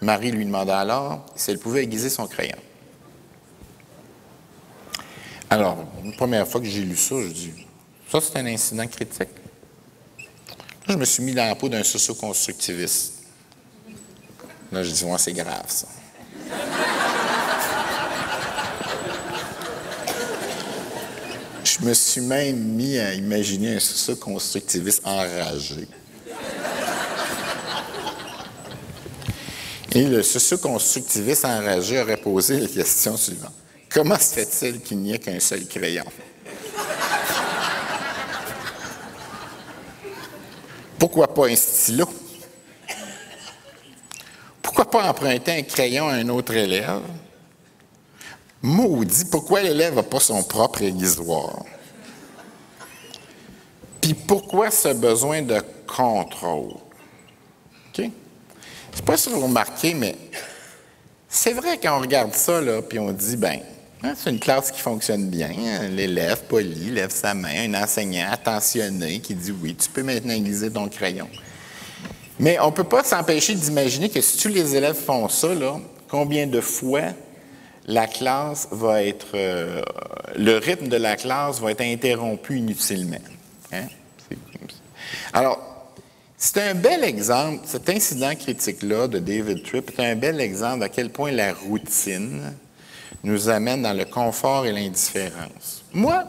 S3: Marie lui demanda alors si elle pouvait aiguiser son crayon. Alors, une première fois que j'ai lu ça, je dis ça, c'est un incident critique. je me suis mis dans la peau d'un socio-constructiviste. Là, je dis, moi, c'est grave, ça. je me suis même mis à imaginer un socio-constructiviste enragé. Et le socio-constructiviste enragé aurait posé la question suivante. Comment se fait-il qu'il n'y ait qu'un seul crayon? Pourquoi pas un stylo? Pourquoi pas emprunter un crayon à un autre élève? Maudit, pourquoi l'élève n'a pas son propre aiguisoir? Puis pourquoi ce besoin de contrôle? Je ne sais pas si vous remarquez, mais c'est vrai quand on regarde ça, là, puis on dit, ben, hein, c'est une classe qui fonctionne bien. Hein, l'élève poli lève sa main, un enseignant attentionné qui dit, oui, tu peux maintenant aiguiser ton crayon. Mais on ne peut pas s'empêcher d'imaginer que si tous les élèves font ça, là, combien de fois la classe va être, euh, le rythme de la classe va être interrompu inutilement. Hein? Alors, c'est un bel exemple, cet incident critique-là de David Tripp est un bel exemple à quel point la routine nous amène dans le confort et l'indifférence. Moi,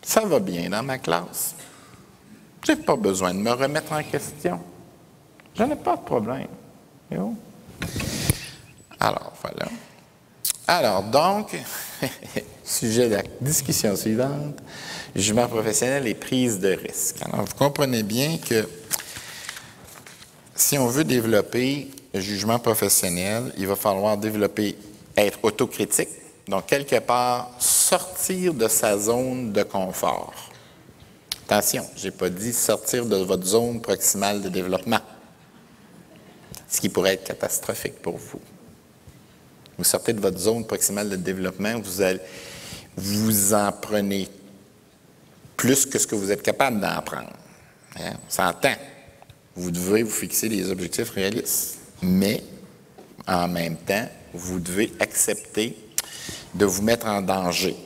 S3: ça va bien dans ma classe. Je n'ai pas besoin de me remettre en question. Je n'ai pas de problème. Alors, voilà. Alors, donc, sujet de la discussion suivante, jugement professionnel et prise de risque. Alors, vous comprenez bien que si on veut développer le jugement professionnel, il va falloir développer, être autocritique, donc quelque part sortir de sa zone de confort. Attention, je n'ai pas dit sortir de votre zone proximale de développement, ce qui pourrait être catastrophique pour vous. Vous sortez de votre zone proximale de développement, vous, allez, vous en prenez plus que ce que vous êtes capable d'en prendre. Hein? On s'entend. Vous devez vous fixer des objectifs réalistes. Mais, en même temps, vous devez accepter de vous mettre en danger.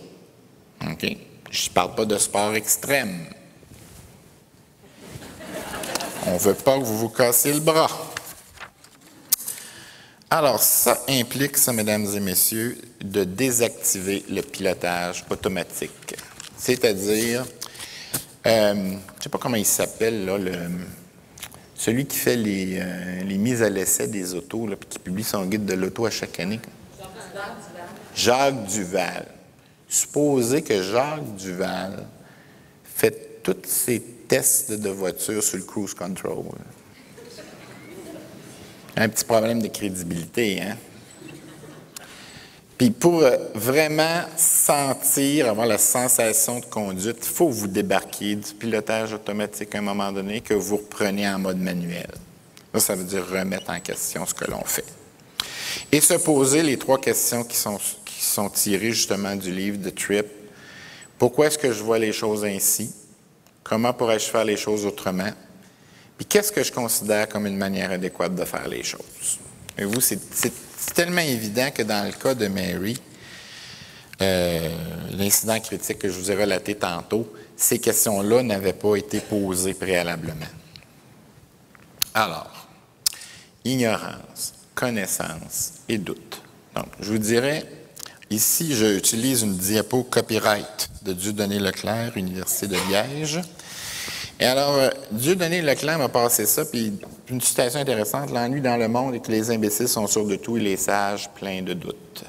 S3: OK? Je ne parle pas de sport extrême. On ne veut pas que vous vous cassiez le bras. Alors, ça implique, ça, mesdames et messieurs, de désactiver le pilotage automatique. C'est-à-dire, euh, je ne sais pas comment il s'appelle, là, celui qui fait les, euh, les mises à l'essai des autos, puis qui publie son guide de l'auto à chaque année. Jacques Duval. Supposez que Jacques Duval fait tous ses tests de voiture sur le cruise control un petit problème de crédibilité. Hein? Puis pour euh, vraiment sentir, avoir la sensation de conduite, il faut vous débarquer du pilotage automatique à un moment donné que vous reprenez en mode manuel. Ça, ça veut dire remettre en question ce que l'on fait. Et se poser les trois questions qui sont, qui sont tirées justement du livre de Tripp. Pourquoi est-ce que je vois les choses ainsi? Comment pourrais-je faire les choses autrement? Puis qu'est-ce que je considère comme une manière adéquate de faire les choses? Et vous, c'est tellement évident que dans le cas de Mary, euh, l'incident critique que je vous ai relaté tantôt, ces questions-là n'avaient pas été posées préalablement. Alors, ignorance, connaissance et doute. Donc, je vous dirais, ici, j'utilise une diapo copyright de Dieudonné Leclerc, Université de Liège. Et alors, euh, Dieudonné Leclerc m'a passé ça, puis une citation intéressante, l'ennui dans le monde est que les imbéciles sont sûrs de tout et les sages pleins de doutes.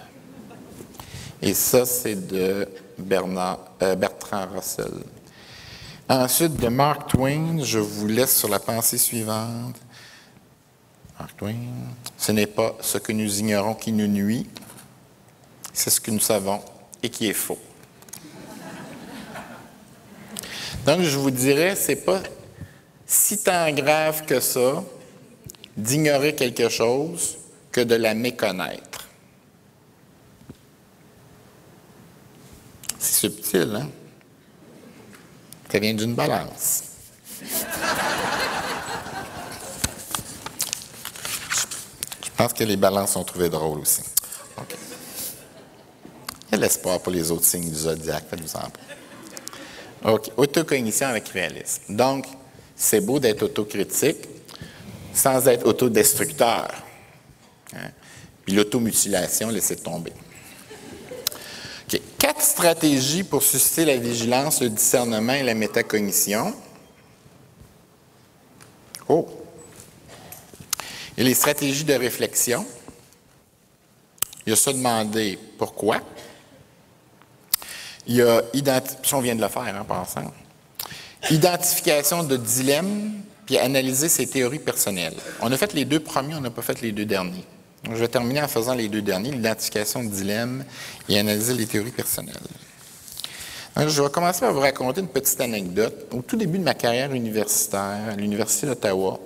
S3: Et ça, c'est de euh, Bertrand Russell. Ensuite, de Mark Twain, je vous laisse sur la pensée suivante. Mark Twain, ce n'est pas ce que nous ignorons qui nous nuit, c'est ce que nous savons et qui est faux. Donc, je vous dirais, c'est pas si tant grave que ça d'ignorer quelque chose que de la méconnaître. C'est subtil, hein? Ça vient d'une balance. Je pense que les balances ont trouvé drôle aussi. OK. Il y a l'espoir pour les autres signes du zodiaque, faites-vous en OK. Autocognition avec réalisme. Donc, c'est beau d'être autocritique sans être autodestructeur. Hein? Puis l'automutilation, laissez tomber. Quatre stratégies pour susciter la vigilance, le discernement et la métacognition. Oh! Et les stratégies de réflexion. Il y a ça demander pourquoi? Il y a on vient de le faire en passant. Identification de dilemmes, puis analyser ses théories personnelles. On a fait les deux premiers, on n'a pas fait les deux derniers. Je vais terminer en faisant les deux derniers, l'identification de dilemmes et analyser les théories personnelles. je vais commencer par vous raconter une petite anecdote. Au tout début de ma carrière universitaire à l'Université d'Ottawa,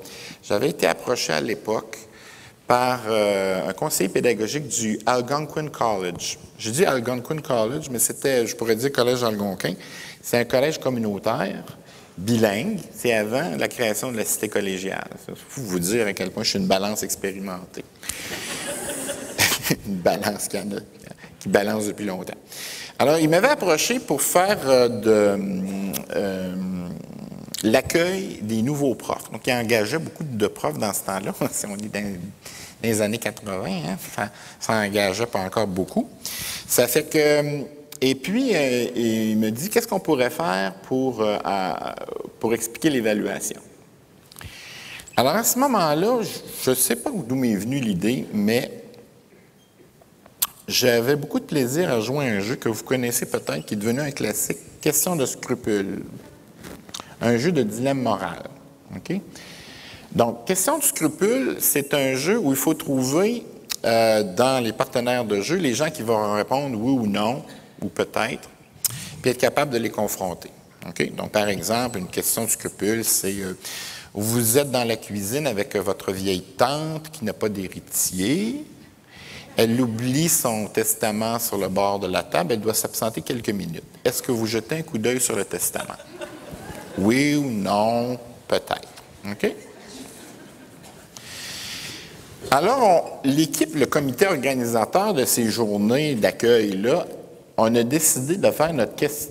S3: j'avais été approché à l'époque par euh, un conseiller pédagogique du Algonquin College. Je dis Algonquin College, mais c'était, je pourrais dire Collège Algonquin. C'est un collège communautaire, bilingue. C'est avant la création de la cité collégiale. Il faut vous dire à quel point je suis une balance expérimentée. une balance qui, balance depuis longtemps. Alors, il m'avait approché pour faire euh, de euh, l'accueil des nouveaux profs. Donc, il engageait beaucoup de profs dans ce temps-là. On est dans les années 80, hein, ça, ça engageait pas encore beaucoup. Ça fait que et puis, euh, il me dit, qu'est-ce qu'on pourrait faire pour, pour expliquer l'évaluation? Alors, à ce moment-là, je ne sais pas d'où m'est venue l'idée, mais j'avais beaucoup de plaisir à jouer à un jeu que vous connaissez peut-être, qui est devenu un classique, Question de scrupule. Un jeu de dilemme moral. OK? Donc, Question de scrupule, c'est un jeu où il faut trouver euh, dans les partenaires de jeu les gens qui vont répondre oui ou non, ou peut-être, puis être capable de les confronter. Donc, par exemple, une question de scrupule, c'est euh, vous êtes dans la cuisine avec votre vieille tante qui n'a pas d'héritier, elle oublie son testament sur le bord de la table, elle doit s'absenter quelques minutes. Est-ce que vous jetez un coup d'œil sur le testament? Oui ou non, peut-être. Alors, l'équipe, le comité organisateur de ces journées d'accueil-là, on a décidé de faire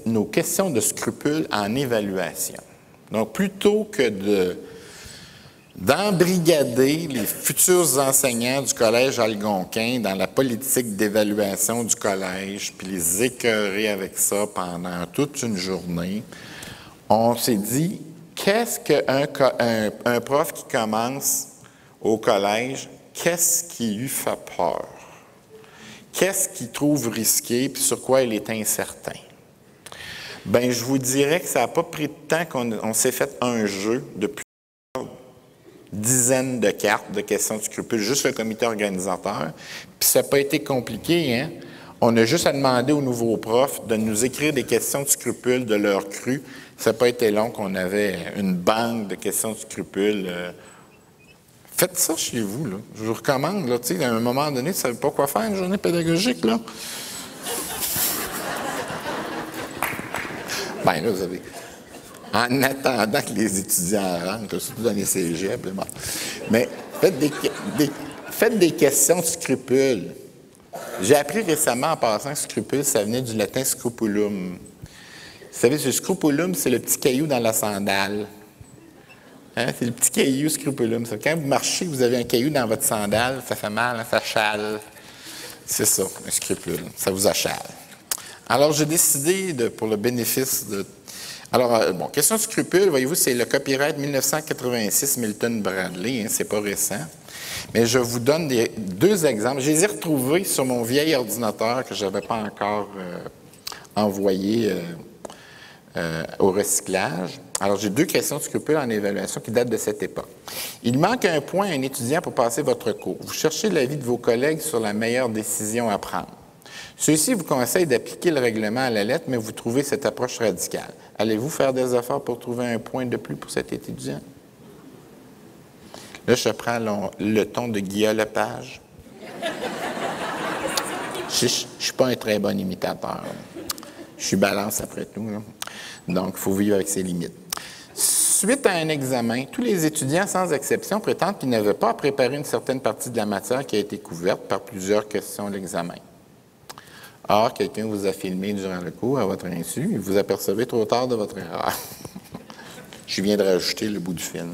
S3: nos questions de scrupules en évaluation. Donc, plutôt que de d'embrigader les futurs enseignants du Collège algonquin dans la politique d'évaluation du collège, puis les écœurer avec ça pendant toute une journée, on s'est dit, qu'est-ce qu'un un, prof qui commence au collège, qu'est-ce qui lui fait peur? Qu'est-ce qu'il trouve risqué, puis sur quoi il est incertain? Ben, je vous dirais que ça n'a pas pris de temps qu'on s'est fait un jeu depuis dizaines de cartes de questions de scrupules, juste le comité organisateur. Puis ça n'a pas été compliqué, hein? On a juste à demander aux nouveaux profs de nous écrire des questions de scrupules de leur cru. Ça n'a pas été long qu'on avait une banque de questions de scrupules euh, Faites ça chez vous, là. Je vous recommande, là, tu sais, à un moment donné, tu ne savez pas quoi faire, une journée pédagogique, là. Bien, là, vous avez. En attendant que les étudiants rentrent, surtout dans les cégeps, bon. mais faites des, faites des questions de scrupules. J'ai appris récemment en passant que scrupule, ça venait du latin scrupulum. Vous savez, ce scrupulum, c'est le petit caillou dans la sandale. Hein? C'est le petit caillou scrupulum. Quand vous marchez, vous avez un caillou dans votre sandale, ça fait mal, ça chale. C'est ça, un scrupule. Ça vous achale. Alors, j'ai décidé, pour le bénéfice de. Alors, euh, bon, question de scrupule, voyez-vous, c'est le copyright 1986 Milton Bradley, hein, c'est pas récent. Mais je vous donne deux exemples. Je les ai retrouvés sur mon vieil ordinateur que je n'avais pas encore euh, envoyé euh, euh, au recyclage. Alors, j'ai deux questions de scrupules en évaluation qui datent de cette époque. Il manque un point à un étudiant pour passer votre cours. Vous cherchez l'avis de vos collègues sur la meilleure décision à prendre. Ceux-ci vous conseillent d'appliquer le règlement à la lettre, mais vous trouvez cette approche radicale. Allez-vous faire des efforts pour trouver un point de plus pour cet étudiant? Là, je prends le, ton de Guillaume Lepage. Je ne suis pas un très bon imitateur. Je suis balance après tout. Donc, il faut vivre avec ses limites. Suite à un examen, tous les étudiants, sans exception, prétendent qu'ils n'avaient pas à préparer une certaine partie de la matière qui a été couverte par plusieurs questions de l'examen. Or, quelqu'un vous a filmé durant le cours à votre insu et vous apercevez trop tard de votre erreur. Je viens de rajouter le bout du film.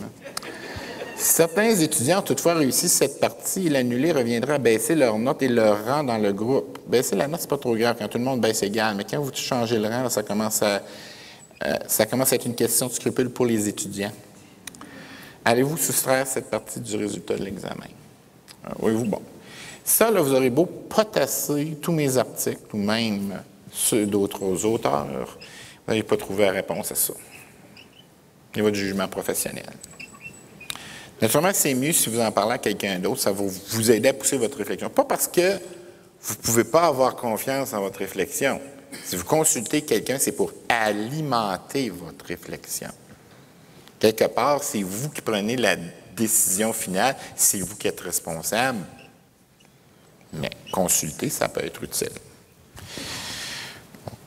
S3: Certains étudiants toutefois réussi cette partie, l'annuler reviendra à baisser leur note et leur rang dans le groupe. Baisser la note, c'est pas trop grave quand tout le monde baisse égal, mais quand vous changez le rang, ça, commence à, euh, être une question de scrupule pour les étudiants. Allez-vous soustraire cette partie du résultat de l'examen? Euh, oui, vous, bon. Ça, là, vous aurez beau potasser tous mes articles, ou même ceux d'autres auteurs, vous n'allez pas trouvé la réponse à ça. Et votre jugement professionnel. Naturellement, c'est mieux si vous en parlez à quelqu'un d'autre, ça va vous aider à pousser votre réflexion. Pas parce que vous ne pouvez pas avoir confiance en votre réflexion. Si vous consultez quelqu'un, c'est pour alimenter votre réflexion. Quelque part, c'est vous qui prenez la décision finale, c'est vous qui êtes responsable. Mais consulter, ça peut être utile.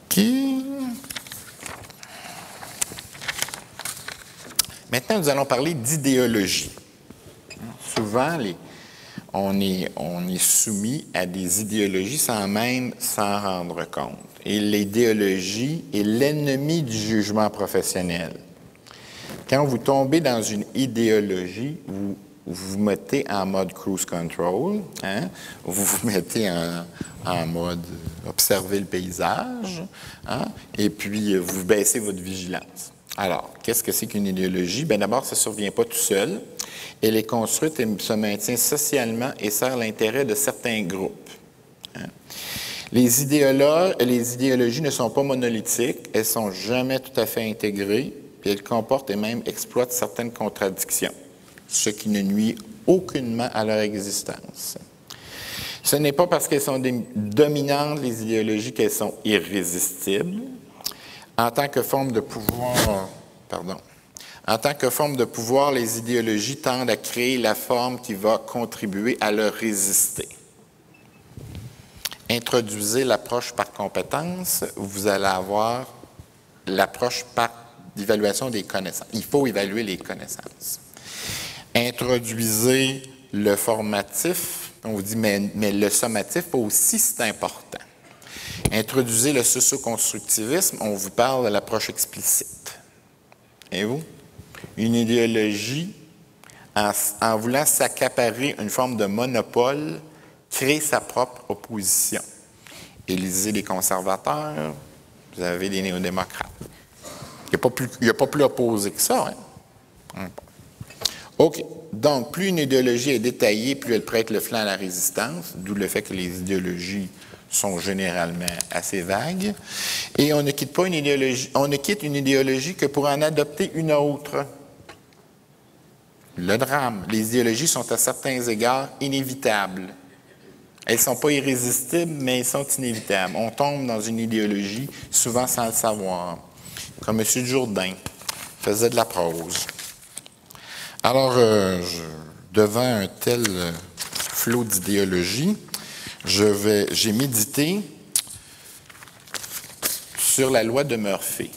S3: OK. Maintenant, nous allons parler d'idéologie. Souvent, on, est, soumis à des idéologies sans même s'en rendre compte. Et l'idéologie est l'ennemi du jugement professionnel. Quand vous tombez dans une idéologie, vous vous mettez en mode cruise control, hein? vous vous mettez en, mode observer le paysage, hein? et puis vous baissez votre vigilance. Alors, qu'est-ce que c'est qu'une idéologie? Bien, d'abord, ça ne survient pas tout seul. Elle est construite et se maintient socialement et sert l'intérêt de certains groupes. Hein. Les, idéologues, les idéologies ne sont pas monolithiques, elles ne sont jamais tout à fait intégrées, puis elles comportent et même exploitent certaines contradictions, ce qui ne nuit aucunement à leur existence. Ce n'est pas parce qu'elles sont dominantes, les idéologies, qu'elles sont irrésistibles en tant que forme de pouvoir, pardon, en tant que forme de pouvoir, les idéologies tendent à créer la forme qui va contribuer à leur résister. Introduisez l'approche par compétence, vous allez avoir l'approche par l'évaluation des connaissances. Il faut évaluer les connaissances. Introduisez le formatif, on vous dit, mais, mais le sommatif aussi, c'est important. Introduisez le socio-constructivisme, on vous parle de l'approche explicite. Et vous? Une idéologie, en, voulant s'accaparer une forme de monopole, crée sa propre opposition. Élisez les conservateurs, vous avez les néo-démocrates. Il n'y a, a pas plus opposé que ça. Hein? OK. Donc, plus une idéologie est détaillée, plus elle prête le flanc à la résistance, d'où le fait que les idéologies sont généralement assez vagues. Et on ne quitte pas une idéologie, on ne quitte une idéologie que pour en adopter une autre. Le drame, les idéologies sont à certains égards inévitables. Elles ne sont pas irrésistibles, mais elles sont inévitables. On tombe dans une idéologie, souvent sans le savoir. Comme M. Jourdain faisait de la prose. Alors, euh, devant un tel flot d'idéologie, j'ai médité sur la loi de Murphy.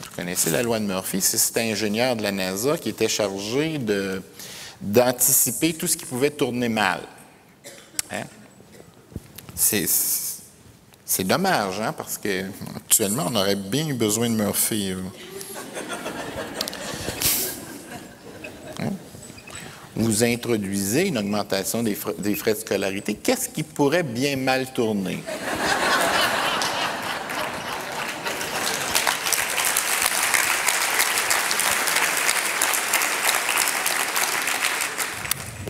S3: Vous connaissez la loi de Murphy? C'est cet ingénieur de la NASA qui était chargé d'anticiper tout ce qui pouvait tourner mal. Hein? C'est dommage, hein, parce qu'actuellement, on aurait bien besoin de Murphy. Hein? Vous introduisez une augmentation des frais de scolarité. Qu'est-ce qui pourrait bien mal tourner?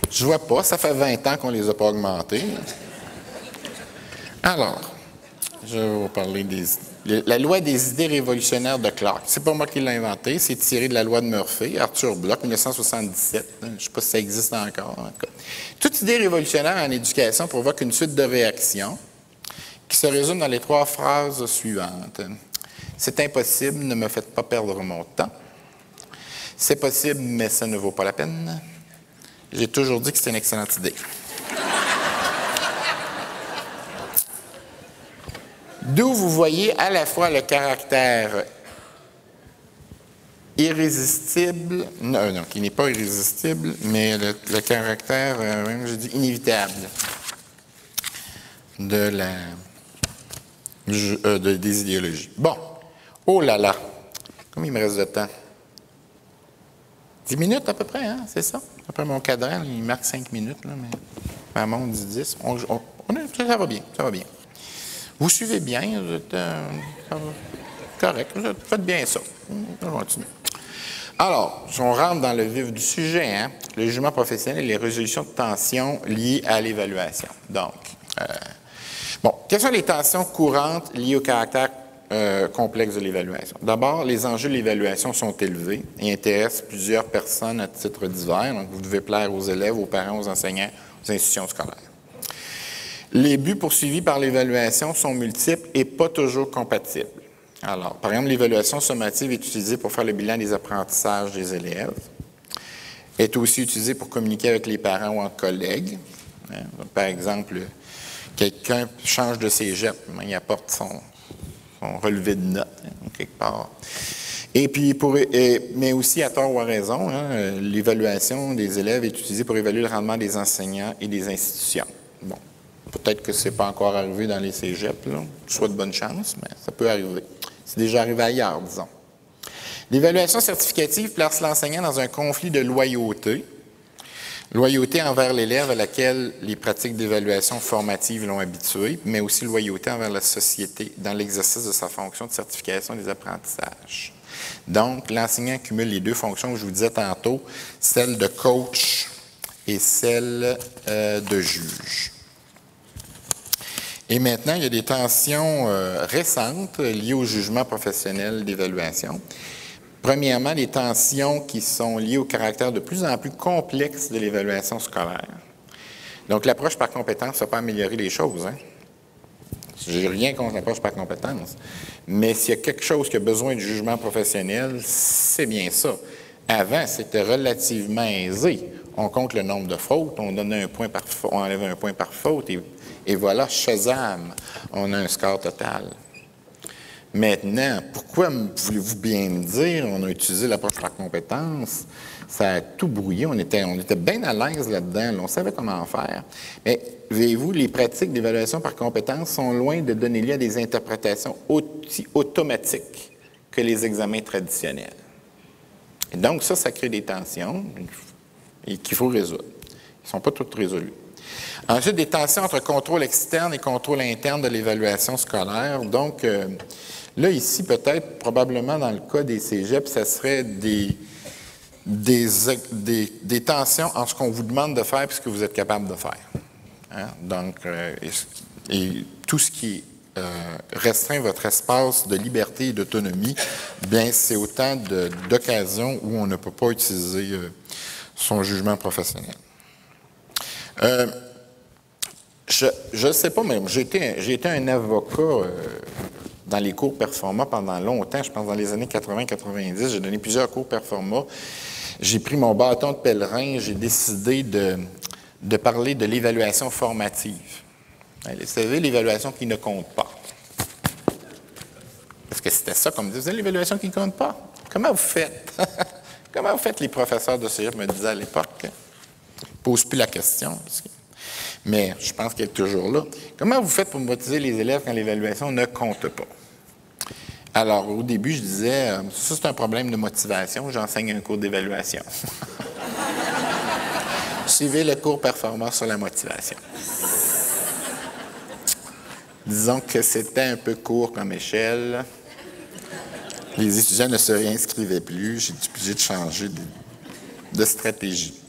S3: Je vois pas, ça fait 20 ans qu'on les a pas augmentés. Alors, je vais vous parler des. La loi des idées révolutionnaires de Clark. C'est pas moi qui l'ai inventé, c'est tiré de la loi de Murphy, Arthur Bloch, 1977. Je ne sais pas si ça existe encore. Toute idée révolutionnaire en éducation provoque une suite de réactions qui se résument dans les trois phrases suivantes. C'est impossible, ne me faites pas perdre mon temps. C'est possible, mais ça ne vaut pas la peine. J'ai toujours dit que c'était une excellente idée. D'où vous voyez à la fois le caractère irrésistible, non, non qui n'est pas irrésistible, mais le, caractère, euh, je dis, inévitable de la, euh, des idéologies. Bon, oh là là, combien il me reste de temps? Dix minutes à peu près, hein, c'est ça? Après mon cadran, il marque cinq minutes, là, mais ma montre dit 10. On, ça va bien, ça va bien. Vous suivez bien, vous êtes euh, correct, faites bien ça. On continue. Alors, si on rentre dans le vif du sujet, hein, le jugement professionnel et les résolutions de tensions liées à l'évaluation. Donc, euh, bon, quelles sont les tensions courantes liées au caractère euh, complexe de l'évaluation? D'abord, les enjeux de l'évaluation sont élevés et intéressent plusieurs personnes à titre divers. Donc, vous devez plaire aux élèves, aux parents, aux enseignants, aux institutions scolaires. Les buts poursuivis par l'évaluation sont multiples et pas toujours compatibles. Alors, par exemple, l'évaluation sommative est utilisée pour faire le bilan des apprentissages des élèves, est aussi utilisée pour communiquer avec les parents ou en collègues. Hein. par exemple, quelqu'un change de cégep, il apporte son, relevé de notes, hein, quelque part. Et puis, mais aussi à tort ou à raison, hein, l'évaluation des élèves est utilisée pour évaluer le rendement des enseignants et des institutions. Bon, peut-être que ce n'est pas encore arrivé dans les cégeps, soit de bonne chance, mais ça peut arriver. C'est déjà arrivé ailleurs, disons. L'évaluation certificative place l'enseignant dans un conflit de loyauté Loyauté envers l'élève à laquelle les pratiques d'évaluation formative l'ont habitué, mais aussi loyauté envers la société dans l'exercice de sa fonction de certification des apprentissages. Donc, l'enseignant cumule les deux fonctions que je vous disais tantôt, celle de coach et celle euh, de juge. Et maintenant, il y a des tensions euh, récentes liées au jugement professionnel d'évaluation. Premièrement, les tensions qui sont liées au caractère de plus en plus complexe de l'évaluation scolaire. Donc, l'approche par compétence ne va pas améliorer les choses. Hein? Je n'ai rien contre l'approche par compétence. Mais s'il y a quelque chose qui a besoin de jugement professionnel, c'est bien ça. Avant, c'était relativement aisé. On compte le nombre de fautes, on donne un point par on enlève un point par faute, et, et voilà, Shazam, on a un score total. Maintenant, pourquoi voulez-vous bien me dire, on a utilisé l'approche par compétence, ça a tout brouillé, on était, bien à l'aise là-dedans, on savait comment faire. Mais, voyez-vous, les pratiques d'évaluation par compétence sont loin de donner lieu à des interprétations aussi automatiques que les examens traditionnels. Donc, ça, ça crée des tensions et qu'il faut résoudre. Ils ne sont pas toutes résolues. Ensuite, des tensions entre contrôle externe et contrôle interne de l'évaluation scolaire. Donc, euh, Là, ici, peut-être, probablement dans le cas des cégeps, ça serait des, des, tensions entre ce qu'on vous demande de faire et ce que vous êtes capable de faire. Hein? Donc, euh, et, tout ce qui euh, restreint votre espace de liberté et d'autonomie, bien, c'est autant d'occasions où on ne peut pas utiliser euh, son jugement professionnel. Je ne sais pas, mais j'ai été, un avocat dans les cours performants pendant longtemps, je pense dans les années 80-90, j'ai donné plusieurs cours performants. j'ai pris mon bâton de pèlerin, j'ai décidé de, de parler de l'évaluation formative. Vous savez, l'évaluation qui ne compte pas. Parce que c'était ça comme disait, l'évaluation qui ne compte pas. Comment vous faites? Comment vous faites? Les professeurs de cégep me disaient à l'époque? pose plus la question. Mais je pense qu'elle est toujours là. Comment vous faites pour motiver les élèves quand l'évaluation ne compte pas? Alors, au début, je disais, euh, ça c'est un problème de motivation, j'enseigne un cours d'évaluation. Suivez le cours performance sur la motivation. Disons que c'était un peu court comme échelle. Les étudiants ne se réinscrivaient plus. J'ai obligé de changer de, stratégie.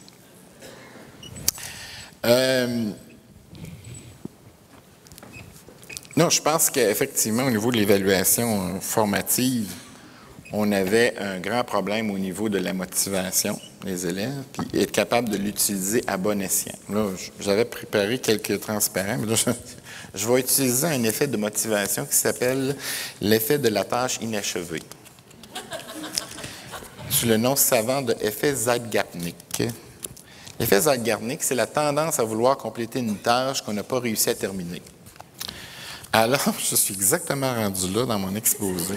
S3: Euh, non, je pense qu'effectivement, au niveau de l'évaluation formative, on avait un grand problème au niveau de la motivation des élèves, puis être capable de l'utiliser à bon escient. Là, j'avais préparé quelques transparents, mais là, je, vais utiliser un effet de motivation qui s'appelle l'effet de la tâche inachevée. Sous le nom savant de effet Zadgarnik. L'effet Zadgarnik, c'est la tendance à vouloir compléter une tâche qu'on n'a pas réussi à terminer. Alors, je suis exactement rendu là dans mon exposé.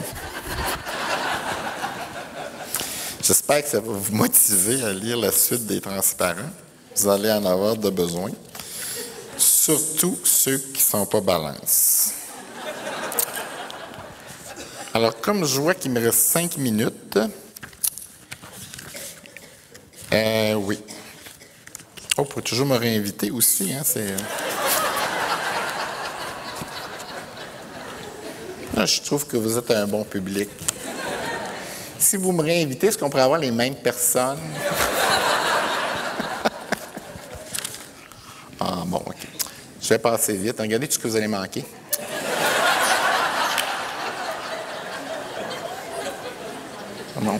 S3: J'espère que ça va vous motiver à lire la suite des transparents. Vous allez en avoir de besoin. Surtout ceux qui ne sont pas balance. Alors, comme je vois qu'il me reste cinq minutes, euh, oui. Oh, vous pouvez toujours me réinviter aussi, hein, c'est... Euh. Ah, je trouve que vous êtes un bon public si vous me réinvitez, est-ce qu'on pourrait avoir les mêmes personnes? ah, bon, OK. Je vais passer vite. Regardez tout ce que vous allez manquer. Bon.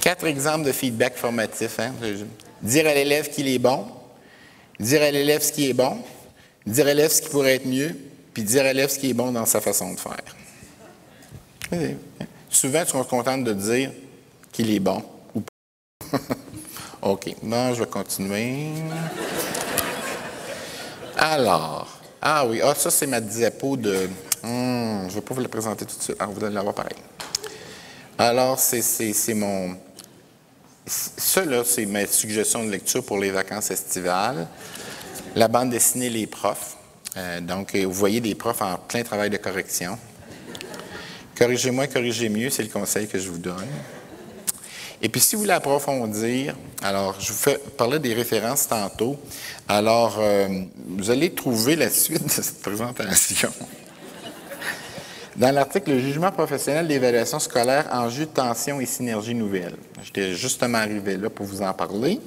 S3: Quatre exemples de feedback formatif. Hein? Dire à l'élève qu'il est bon, dire à l'élève ce qui est bon, dire à l'élève ce qui pourrait être mieux, puis dire à l'élève ce qui est bon dans sa façon de faire. Souvent, tu seras contente de dire qu'il est bon ou pas. OK. Non, je vais continuer. Alors, ah oui, ah, ça, c'est ma diapo de. Hmm, je ne vais pas vous la présenter tout de suite. Ah, vous allez l'avoir pareil. Alors, c'est mon. Ça, là, c'est ma suggestion de lecture pour les vacances estivales. La bande dessinée Les profs. Euh, donc, vous voyez des profs en plein travail de correction. Corrigez-moi, corrigez mieux, c'est le conseil que je vous donne. Et puis, si vous voulez approfondir, alors, je vous fais parler des références tantôt. Alors, euh, vous allez trouver la suite de cette présentation. Dans l'article Le jugement professionnel d'évaluation scolaire, enjeux, tensions et synergies nouvelles. J'étais justement arrivé là pour vous en parler.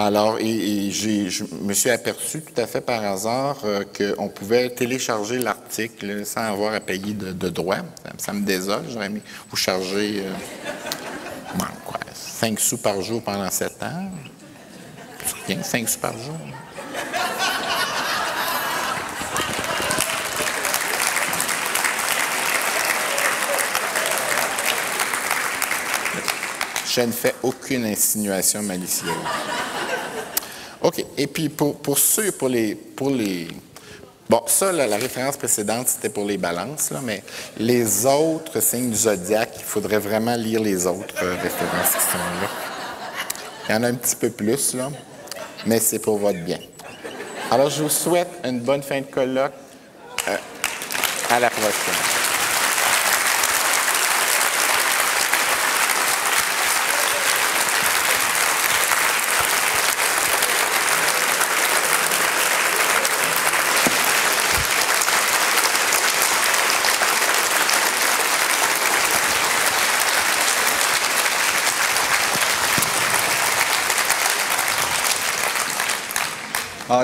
S3: Alors, et, je me suis aperçu tout à fait par hasard euh, qu'on pouvait télécharger l'article sans avoir à payer de, droits. Ça, me désole. J'aurais mis vous charger euh, quoi, 5 sous par jour pendant 7 ans. Rien, 5 sous par jour. Je ne fais aucune insinuation malicieuse. OK. Et puis pour, pour ceux, pour les, pour les. Bon, ça, la référence précédente, c'était pour les balances, là, mais les autres signes du zodiaque, il faudrait vraiment lire les autres références qui sont là. Il y en a un petit peu plus, là, mais c'est pour votre bien. Alors, je vous souhaite une bonne fin de colloque. Euh, à la prochaine.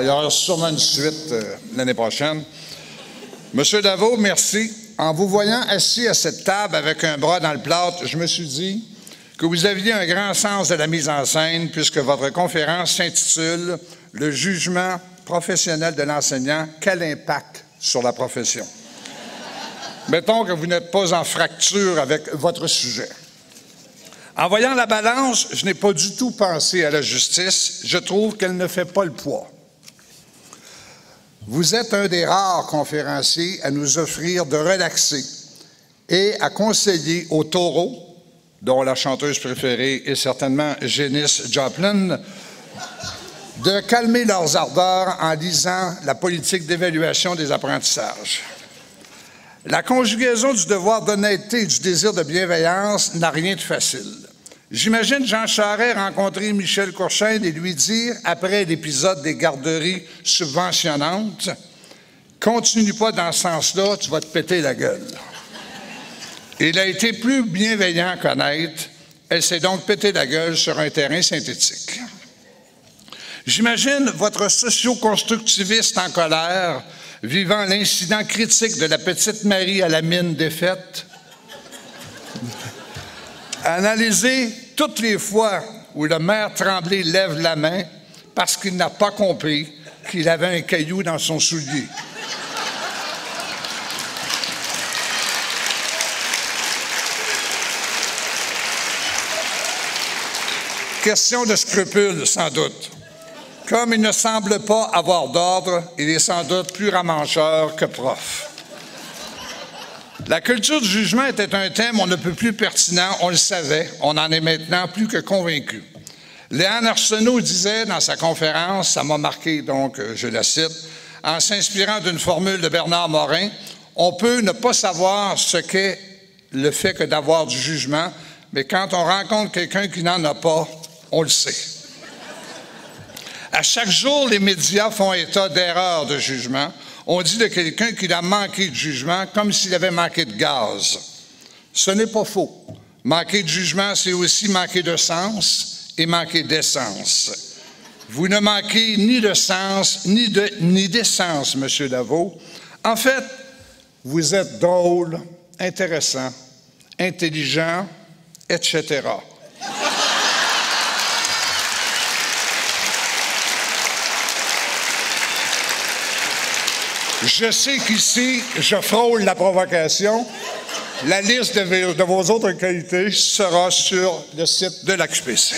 S1: Il y aura sûrement une suite euh, l'année prochaine. Monsieur Davo, merci. En vous voyant assis à cette table avec un bras dans le plâtre, je me suis dit que vous aviez un grand sens de la mise en scène puisque votre conférence s'intitule Le jugement professionnel de l'enseignant, quel impact sur la profession? Mettons que vous n'êtes pas en fracture avec votre sujet. En voyant la balance, je n'ai pas du tout pensé à la justice. Je trouve qu'elle ne fait pas le poids. Vous êtes un des rares conférenciers à nous offrir de relaxer et à conseiller aux taureaux, dont la chanteuse préférée est certainement Janice Joplin, de calmer leurs ardeurs en lisant la politique d'évaluation des apprentissages. La conjugaison du devoir d'honnêteté et du désir de bienveillance n'a rien de facile. J'imagine Jean Charest rencontrer Michel Courchaine et lui dire, après l'épisode des garderies subventionnantes, continue pas dans ce sens-là, tu vas te péter la gueule. Il a été plus bienveillant qu'honnête. Elle s'est donc pété la gueule sur un terrain synthétique. J'imagine votre socio-constructiviste en colère vivant l'incident critique de la petite Marie à la mine défaite. Analysez toutes les fois où le maire Tremblay lève la main parce qu'il n'a pas compris qu'il avait un caillou dans son soulier. Question de scrupule, sans doute. Comme il ne semble pas avoir d'ordre, il est sans doute plus ramancheur que prof. La culture du jugement était un thème on ne peut plus pertinent, on le savait, on en est maintenant plus que convaincu. Léon Arsenault disait dans sa conférence, ça m'a marqué donc, euh, je la cite, en s'inspirant d'une formule de Bernard Morin, on peut ne pas savoir ce qu'est le fait que d'avoir du jugement, mais quand on rencontre quelqu'un qui n'en a pas, on le sait. À chaque jour, les médias font état d'erreurs de jugement. On dit de quelqu'un qu'il a manqué de jugement comme s'il avait manqué de gaz. Ce n'est pas faux. Manquer de jugement, c'est aussi manquer de sens et manquer d'essence. Vous ne manquez ni de sens ni de, ni d'essence, Monsieur Lavaux. En fait, vous êtes drôle, intéressant, intelligent, etc. Je sais qu'ici, je frôle la provocation. La liste de, vos autres qualités sera sur le site de l'AQPC.